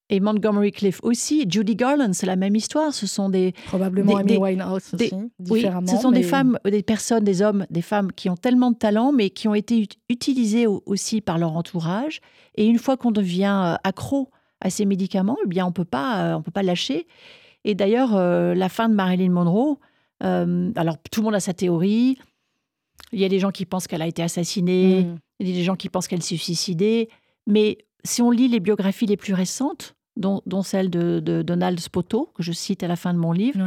Et Montgomery Cliff aussi. Judy Garland, c'est la même histoire. Ce sont des. Probablement Des- Amy des- Winehouse des- aussi, Oui, différemment. ce sont des femmes, euh, des personnes, des hommes, des femmes qui ont tellement de talent, mais qui ont été ut- utilisés au- aussi par leur entourage. Et une fois qu'on devient euh, accro à ces médicaments, eh bien, on peut pas, euh, on peut pas lâcher. Et d'ailleurs, euh, la fin de Marilyn Monroe. euh, alors, tout le monde a sa théorie. Il y a des gens qui pensent qu'elle a été assassinée. Mm. Il y a des gens qui pensent qu'elle s'est suicidée. Mais si on lit les biographies les plus récentes, dont, dont celle de, de Donald Spoto, que je cite à la fin de mon livre,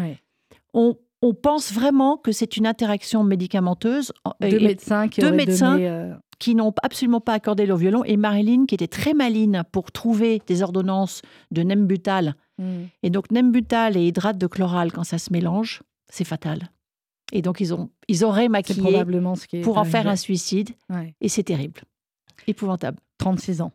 on, on pense vraiment que c'est une interaction médicamenteuse en- Deux médecins qui deux auraient médecins donné, euh, qui n'ont absolument pas accordé leur violon. Et Marilyn, qui était très maline pour trouver des ordonnances de Nembutal. mm. Et donc, Nembutal et hydrate de chloral, quand ça se mélange, c'est fatal. Et donc, ils, ont, ils auraient maquillé probablement ce qui est pour en faire un suicide. Ouais. Et c'est terrible. Épouvantable. 36 ans.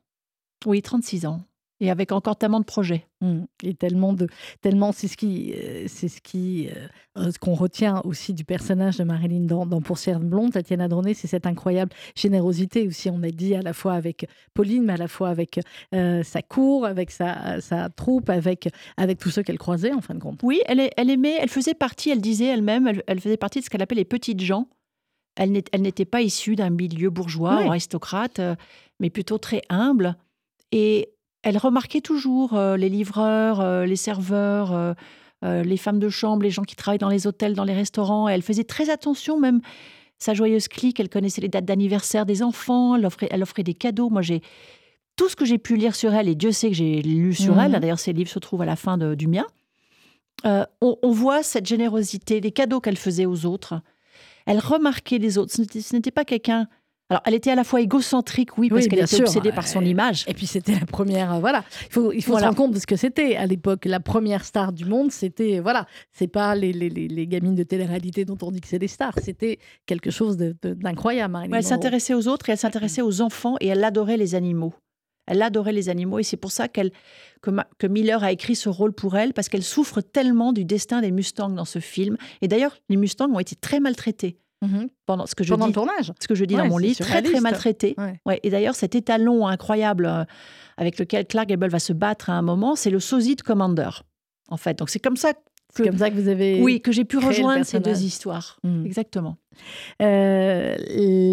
Oui, 36 ans. Et avec encore tellement de projets. Mm. Et tellement de, tellement c'est ce qui, euh, c'est ce qui, euh, ce qu'on retient aussi du personnage de Marilyn dans, dans Poussière blonde, Tatiana Droné, c'est cette incroyable générosité aussi. On a dit à la fois avec Pauline, mais à la fois avec euh, sa cour, avec sa, sa troupe, avec avec tous ceux qu'elle croisait en fin de compte. Oui, elle, elle aimait, elle faisait partie, elle disait elle-même, elle, elle faisait partie de ce qu'elle appelait les petites gens. Elle n'était pas issue d'un milieu bourgeois ou aristocrate, mais plutôt très humble. Et elle remarquait toujours euh, les livreurs, euh, les serveurs, euh, les femmes de chambre, les gens qui travaillent dans les hôtels, dans les restaurants. Elle faisait très attention, même sa joyeuse clique. Elle connaissait les dates d'anniversaire des enfants. Elle offrait, elle offrait des cadeaux. Moi, j'ai tout ce que j'ai pu lire sur elle, et Dieu sait que j'ai lu sur elle. D'ailleurs, ses livres se trouvent à la fin de- du mien. On, on voit cette générosité, les cadeaux qu'elle faisait aux autres. Elle remarquait les autres. Ce n'était pas quelqu'un. Alors, elle était à la fois égocentrique, oui, parce Oui, qu'elle était sûr. obsédée par son Euh, image. Et puis c'était la première, euh, voilà. Il faut, il faut Voilà. se rendre compte de ce que c'était à l'époque. La première star du monde, c'était, voilà, c'est pas les, les, les, les gamines de télé-réalité dont on dit que c'est des stars. C'était quelque chose d'incroyable. Ouais, elle s'intéressait aux autres et elle s'intéressait aux enfants et elle adorait les animaux. Elle adorait les animaux et c'est pour ça qu'elle, que, Ma- que Miller a écrit ce rôle pour elle parce qu'elle souffre tellement du destin des Mustangs dans ce film. Et d'ailleurs, les Mustangs ont été très maltraités Mhm. pendant ce que je Pendant dis. le tournage. ce que je dis Ouais, dans mon livre, très très maltraité. Ouais. Ouais, et d'ailleurs, cet étalon incroyable euh, avec lequel Clark Gable va se battre à un moment, c'est le sosie de Commander. En fait, donc c'est comme ça C'est comme ça que vous avez. oui, que j'ai pu rejoindre ces deux histoires. Mm. Exactement. Euh,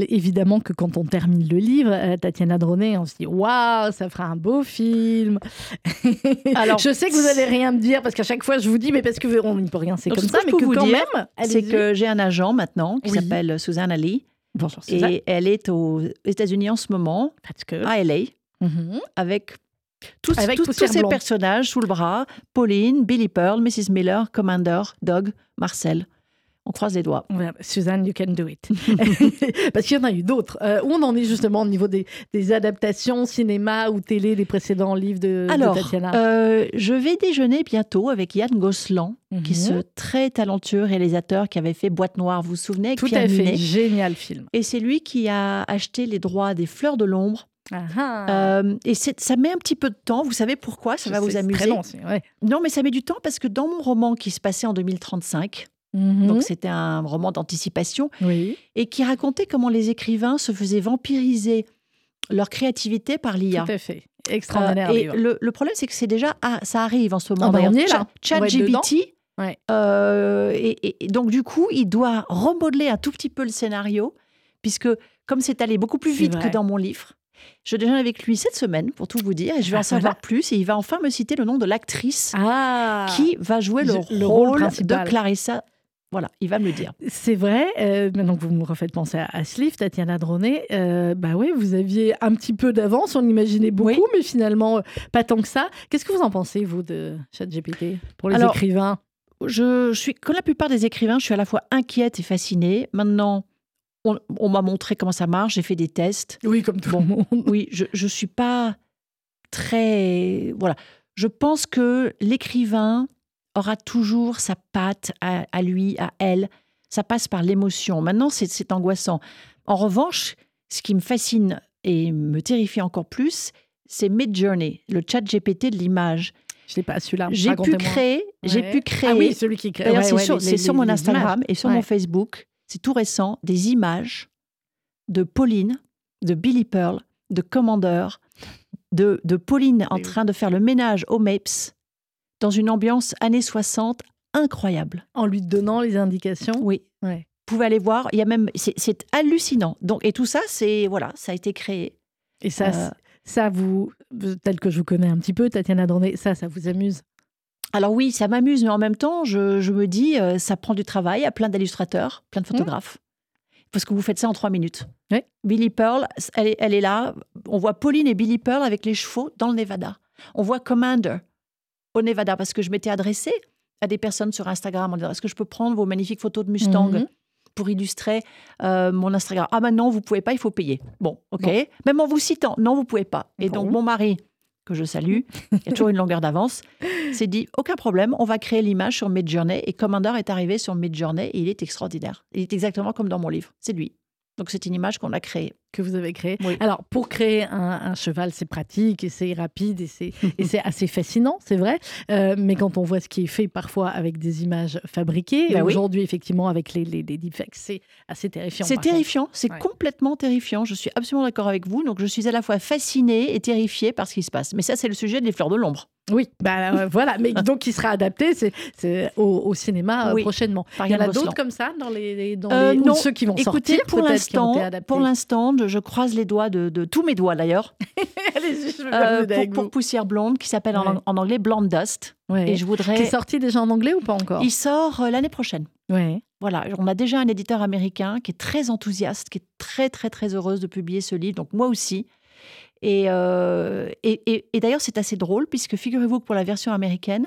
évidemment que quand on termine le livre, euh, Tatiana Droné, on se dit waouh, ça fera un beau film. Alors, je sais que vous allez rien me dire parce qu'à chaque fois je vous dis mais parce que on n'y peut rien, c'est comme ce ça, que mais que vous quand dire, même, C'est que j'ai un agent maintenant qui Oui. s'appelle Susanna Lee bonjour Suzanne. et elle est aux États-Unis en ce moment, Parce que à LA, Mhm. avec tous, Avec tous- ces Blonde. personnages sous le bras Pauline, Billy Pearl, Mrs. Miller, Commander, Doug, Marcel. On croise les doigts. Ouais, Suzanne, you can do it. Parce qu'il y en a eu d'autres. Euh, où on en est justement au niveau des, des adaptations cinéma ou télé des précédents livres de, de Alors, Tatiana euh, je vais déjeuner bientôt avec Yann Gosselin, qui est Mhm. ce très talentueux réalisateur qui avait fait Boîte Noire, vous vous souvenez, Tout à fait, génial film. Et c'est lui qui a acheté les droits des Fleurs de l'ombre. Euh, et ça met un petit peu de temps. Vous savez pourquoi? Ça Je va sais, vous amuser. Très long, ouais. Non, mais ça met du temps parce que dans mon roman qui se passait en 2035, Mhm. donc c'était un roman d'anticipation, oui. et qui racontait comment les écrivains se faisaient vampiriser leur créativité par l'IA. Tout à fait. Extraordinaire. Euh, et le, le problème, c'est que c'est déjà ah, ça arrive en ce moment. Ah bah, on est, là. ChatGPT, Ouais. euh, et, et- donc du coup, il doit remodeler un tout petit peu le scénario, puisque comme c'est allé beaucoup plus vite vrai. que dans mon livre. Je déjeune avec lui cette semaine pour tout vous dire et je vais Ah, en savoir voilà. plus et il va enfin me citer le nom de l'actrice Ah qui va jouer le, rôle de Clarissa. Voilà, il va me le dire. C'est vrai, euh, maintenant que vous me refaites penser à, à livre, Tatiana Droné, euh, bah oui, vous aviez un petit peu d'avance, on imaginait beaucoup, Oui. mais finalement, euh, pas tant que ça. Qu'est-ce que vous en pensez, vous, de ChatGPT, pour les Alors, écrivains? Je, je suis, comme la plupart des écrivains, je suis à la fois inquiète et fascinée. Maintenant, on, on m'a montré comment ça marche, j'ai fait des tests. Oui, comme tout Bon. le monde. Oui, je ne suis pas très... Voilà. Je pense que l'écrivain aura toujours sa patte à, à lui, à elle. Ça passe par l'émotion. Maintenant, c'est- angoissant. En revanche, ce qui me fascine et me terrifie encore plus, c'est Midjourney, le chat GPT de l'image. Je l'ai pas celui-là. J'ai pu créer, j'ai pu créer. Ah oui, celui qui crée. D'ailleurs, ouais, c'est ouais, sur, les- les- mon Instagram images. et sur mon. Facebook. C'est tout récent. Des images de Pauline, de Billy Pearl, de Commander, de, de Pauline en train de faire le ménage au Mapes dans une ambiance années 60 incroyable. En lui donnant les indications. Oui. Ouais. Vous pouvez aller voir. Il y a même, c'est, hallucinant. Donc, et tout ça, c'est voilà, ça a été créé. Et ça, Euh, ça vous, tel que je vous connais un petit peu, Tatiana Dorné, ça, ça vous amuse. Alors oui, ça m'amuse, mais en même temps, je, je me dis, euh, ça prend du travail à plein d'illustrateurs, plein de photographes. Parce que vous faites ça en trois minutes. Oui. Billy Pearl, elle est, elle est là. On voit Pauline et Billy Pearl avec les chevaux dans le Nevada. On voit Commander au Nevada parce que je m'étais adressée à des personnes sur Instagram en disant est-ce que je peux prendre vos magnifiques photos de Mustang Mhm. pour illustrer euh, mon Instagram? Ah maintenant vous pouvez pas, il faut payer. Bon, ok. Bon. Même en vous citant, non vous pouvez pas. Et Bon. donc mon mari que je salue, il y a toujours une longueur d'avance, s'est dit aucun problème, on va créer l'image sur Midjourney et Commander est arrivé sur Midjourney et il est extraordinaire. Il est exactement comme dans mon livre, c'est lui. Donc c'est une image qu'on a créée. Que vous avez créé. Oui. Alors, pour créer un, un cheval, c'est pratique et c'est rapide et c'est et c'est assez fascinant, c'est vrai. Euh, mais quand on voit ce qui est fait parfois avec des images fabriquées, Ben oui. aujourd'hui, effectivement, avec les, les, les deepfakes, c'est assez terrifiant. C'est contre. terrifiant, c'est Ouais. complètement terrifiant. Je suis absolument d'accord avec vous. Donc je suis à la fois fascinée et terrifiée par ce qui se passe. Mais ça, c'est le sujet des fleurs de l'ombre. Oui, bah, euh, voilà. Mais donc, il sera adapté c'est, c'est au, au cinéma euh, Oui. prochainement. Il y en a d'autres comme ça dans les, les- dans Euh, les- ou non. ceux qui vont Écoutez, sortir qui l'instant, pour l'instant, je- je croise les doigts de, de tous mes doigts d'ailleurs, euh, pour, pour. Poussière Blonde, qui s'appelle en, Ouais. en anglais Blonde Dust. Ouais. Et je Qui est voudrais. sorti déjà en anglais ou pas encore? Il sort euh, l'année prochaine. Ouais. Voilà, on a déjà un éditeur américain qui est très enthousiaste, qui est très très très heureuse de publier ce livre, donc moi aussi. Et, euh, et, et- et d'ailleurs, c'est assez drôle, puisque figurez-vous que pour la version américaine,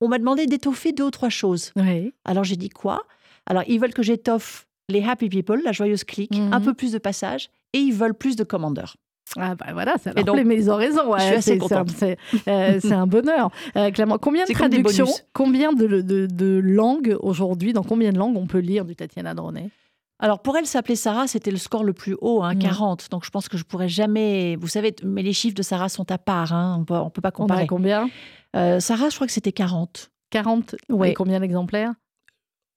on m'a demandé d'étoffer deux ou trois choses. Ouais. Alors j'ai dit quoi? Alors ils veulent que j'étoffe les happy people, la joyeuse clique, Mhm. un peu plus de passages, et ils veulent plus de commandeurs. Ah bah voilà, ça leur donc, plaît, mais ils ont raison. ouais, je suis assez c'est- contente. C'est c'est, euh, c'est un bonheur. Euh, Clément, combien de traductions, combien de, de- de langues aujourd'hui, dans combien de langues on peut lire du Tatiana Dronet? Alors pour elle s'appeler Sarah, c'était le score le plus haut, hein, Mhm. 40. Donc je pense que je pourrais jamais. Vous savez, mais les chiffres de Sarah sont à part. hein, on peut, on peut pas On a comparer. combien? Euh, Sarah, je crois que c'était 40. 40 Ouais. Et combien d'exemplaires?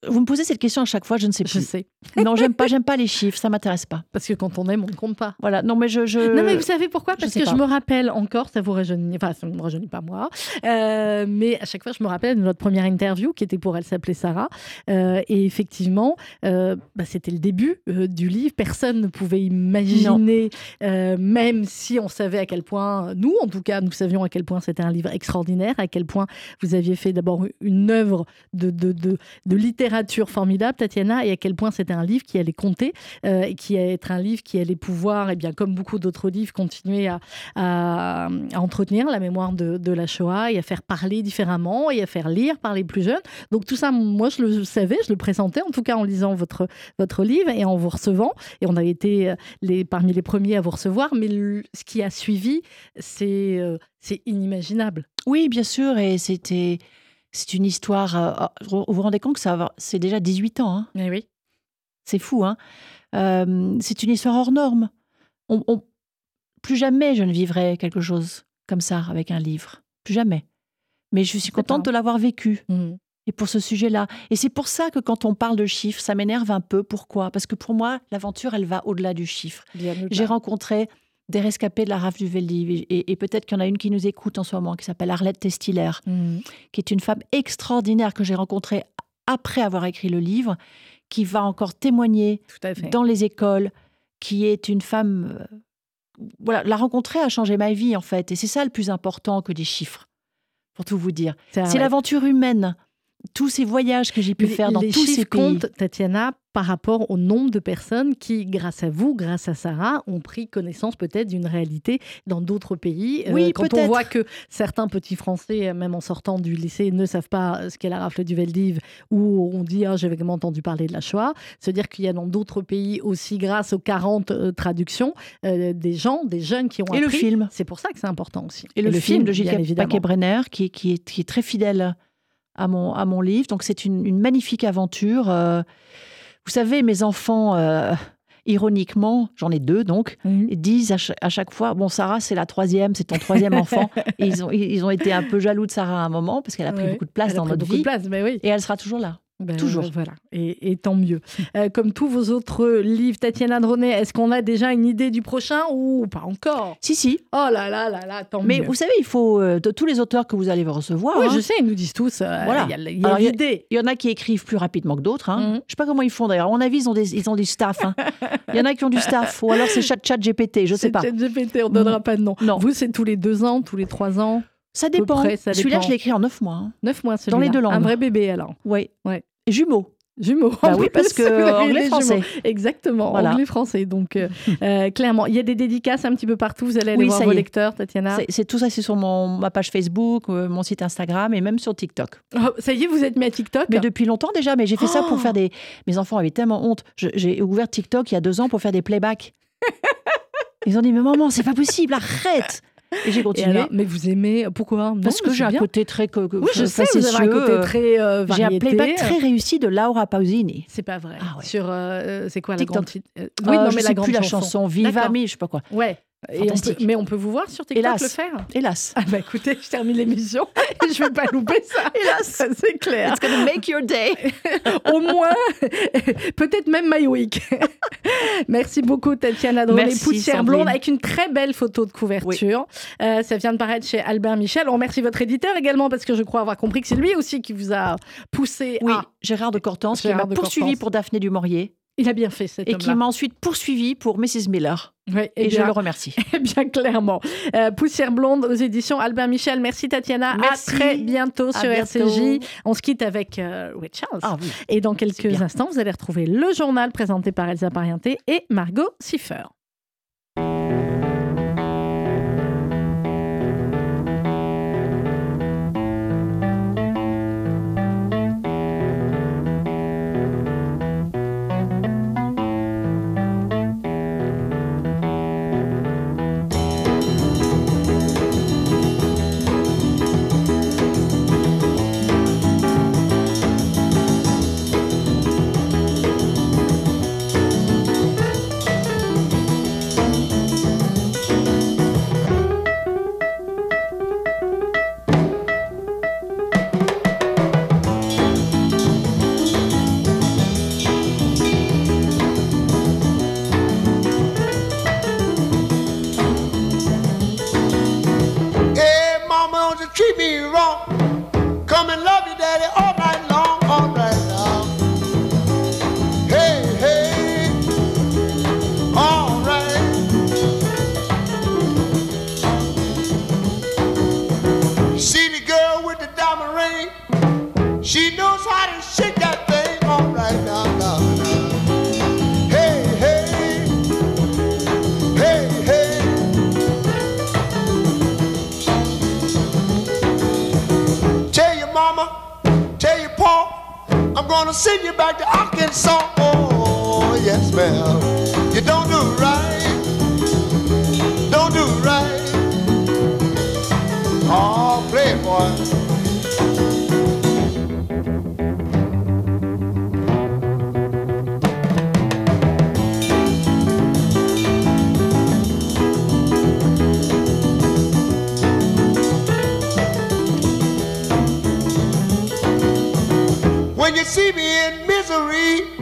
Vous me posez cette question à chaque fois, je ne sais Je plus. sais. Non, j'aime pas, j'aime pas les chiffres, ça m'intéresse pas. Parce que quand on aime, on ne compte pas. Voilà. Non, mais je. je... Non, mais vous savez pourquoi? Je Parce que pas. je me rappelle encore, ça vous rajeunit, enfin, ça ne me rajeunit pas moi, euh, mais à chaque fois, je me rappelle de notre première interview qui était pour Elle s'appelait Sarah. Euh, et effectivement, euh, bah, c'était le début du livre. Personne ne pouvait imaginer, même si on savait à quel point, nous en tout cas, nous savions à quel point c'était un livre extraordinaire, à quel point vous aviez fait d'abord une œuvre de, de, de, de littérature formidable, Tatiana, et à quel point c'était un livre qui allait compter euh, qui allait être un livre qui allait pouvoir, et bien comme beaucoup d'autres livres, continuer à, entretenir la mémoire de, la Shoah et à faire parler différemment et à faire lire par les plus jeunes. Donc tout ça, moi, je le savais, je le présentais, en tout cas en lisant votre, votre livre et en vous recevant. Et on a été euh, les, parmi les premiers à vous recevoir, mais ce qui a suivi, c'est euh, c'est inimaginable. Oui, bien sûr. Et c'était. C'est une histoire. euh, vous vous rendez compte que ça va- c'est déjà 18 ans. hein. Mais oui. C'est fou, hein Euh, C'est une histoire hors norme. On, on- plus jamais je ne vivrai quelque chose comme ça avec un livre. Plus jamais. Mais je suis contente de l'avoir vécu. Mhm. Et pour ce sujet-là. Et c'est pour ça que quand on parle de chiffres, ça m'énerve un peu. Pourquoi? Parce que pour moi, l'aventure, elle va au-delà du chiffre. J'ai rencontré des rescapés de la rafle du Veldiv. Et, et- peut-être qu'il y en a une qui nous écoute en ce moment, qui s'appelle Arlette Testiller, Mhm. qui est une femme extraordinaire que j'ai rencontrée après avoir écrit le livre, qui va encore témoigner dans les écoles, qui est une femme. euh, Voilà, la rencontrer a changé ma vie en fait, et c'est ça le plus important que des chiffres, pour tout vous dire. C'est l'aventure humaine, tous ces voyages que j'ai pu Les- faire dans les tous ces chiffres pays. comptent, Tatiana, par rapport au nombre de personnes qui, grâce à vous, grâce à Sarah, ont pris connaissance peut-être d'une réalité dans d'autres pays. Euh, Oui, quand on voit que certains petits Français, euh, même en sortant du lycée, ne savent pas ce qu'est la rafle du Veldiv, ou on dit ah, j'ai vaguement entendu parler de la Shoah, se dire qu'il y a dans d'autres pays aussi, grâce aux 40 euh, traductions, euh, des gens, des jeunes qui ont Et le film. C'est pour ça que c'est important aussi. Et le, film, de bien J.K. évidemment. Paquet-Brenner, qui, qui, est, qui est très fidèle à mon, à mon livre. Donc, c'est une, une magnifique aventure. Euh, vous savez, mes enfants, euh, ironiquement, j'en ai deux donc, disent à cha- à chaque fois Bon, Sarah, c'est la troisième, c'est ton troisième enfant. Et ils ont, ils ont été un peu jaloux de Sarah à un moment parce qu'elle a pris Ouais. beaucoup de place dans notre vie. place, mais oui. Et elle sera toujours là. Ben, Toujours. voilà, et, et tant mieux. Euh, comme tous vos autres livres, Tatiana Dronet, est-ce qu'on a déjà une idée du prochain ou pas encore? Si, si. Oh là là là là, tant Mais mieux. vous savez, il faut. euh, de tous les auteurs que vous allez recevoir, Oui, hein, je sais, ils nous disent tous. euh, Voilà. Il y a, il y l'idée. il y en a qui écrivent plus rapidement que d'autres. Hein. Mhm. Je sais pas comment ils font d'ailleurs. À mon avis, ils ont, des, ils ont du staff. hein. Il y en a qui ont du staff. Ou alors c'est chat, chat GPT, je sais pas. ChatGPT, on ne donnera pas de nom. Non. Vous, c'est tous les deux ans, tous les trois ans? Ça dépend. Celui-là, je l'ai écrit en neuf mois. hein. Neuf mois, celui-là. Dans les deux langues. Un vrai bébé, alors. Oui. Ouais. Jumeaux. Jumeaux. Bah oui, parce que vous avez anglais, des français. jumeaux. Exactement, Voilà. anglais-français. Donc, euh, euh, clairement, il y a des dédicaces un petit peu partout. Vous allez aller Oui, voir vos lecteurs, Tatiana. C'est- tout ça, c'est sur mon, ma page Facebook, euh, mon site Instagram et même sur TikTok. Oh, ça y est, vous êtes mis à TikTok Mais depuis longtemps déjà, mais j'ai fait ça Oh pour faire des. Mes enfants avaient tellement honte. J'ai ouvert TikTok il y a deux ans pour faire des playbacks. Ils ont dit mais maman, c'est pas possible, arrête. Et j'ai Et continué alors, mais vous aimez pourquoi? Non, parce que j'ai un côté très Oui, je sais, vous avez un côté euh, très euh, J'ai un playback très réussi de Laura Pausini. C'est pas vrai. Ah ouais. Sur euh, c'est quoi la TikTok. grande euh, Euh, Oui, non, je mais sais la grande plus la chanson. chanson Viva. Mi, je sais pas quoi. Ouais. Et on peut- Fantastique. mais on peut vous voir sur TikTok Hélas. le faire. Hélas. Ah bah écoutez, je termine l'émission et je vais pas louper ça. Hélas, c'est clair. It's gonna make your day. Au moins, peut-être même My Week. Merci beaucoup Tatiana Drolet, Merci, Poussière Sandrine. Blonde, avec une très belle photo de couverture. Euh, ça vient de paraître chez Albert Michel. On remercie votre éditeur également parce que je crois avoir compris que c'est lui aussi qui vous a poussé Oui, à... Gérard de Cortance qui m'a poursuivi Cortance. pour Daphné du Maurier Il a bien fait cet et qui m'a ensuite poursuivi pour Mrs. Miller. Ouais, Et, eh je le remercie. Eh bien, clairement. Euh, Poussière blonde aux éditions Albin Michel. Merci Tatiana. Merci. À très bientôt À sur bientôt. RCJ. On se quitte avec euh, Ray Charles. Ah oui. Et dans quelques instants, vous allez retrouver le journal présenté par Elsa Parienté et Margot Siffer. Gonna send you back to Arkansas. Oh, yes, ma'am. You don't do right. See me in misery,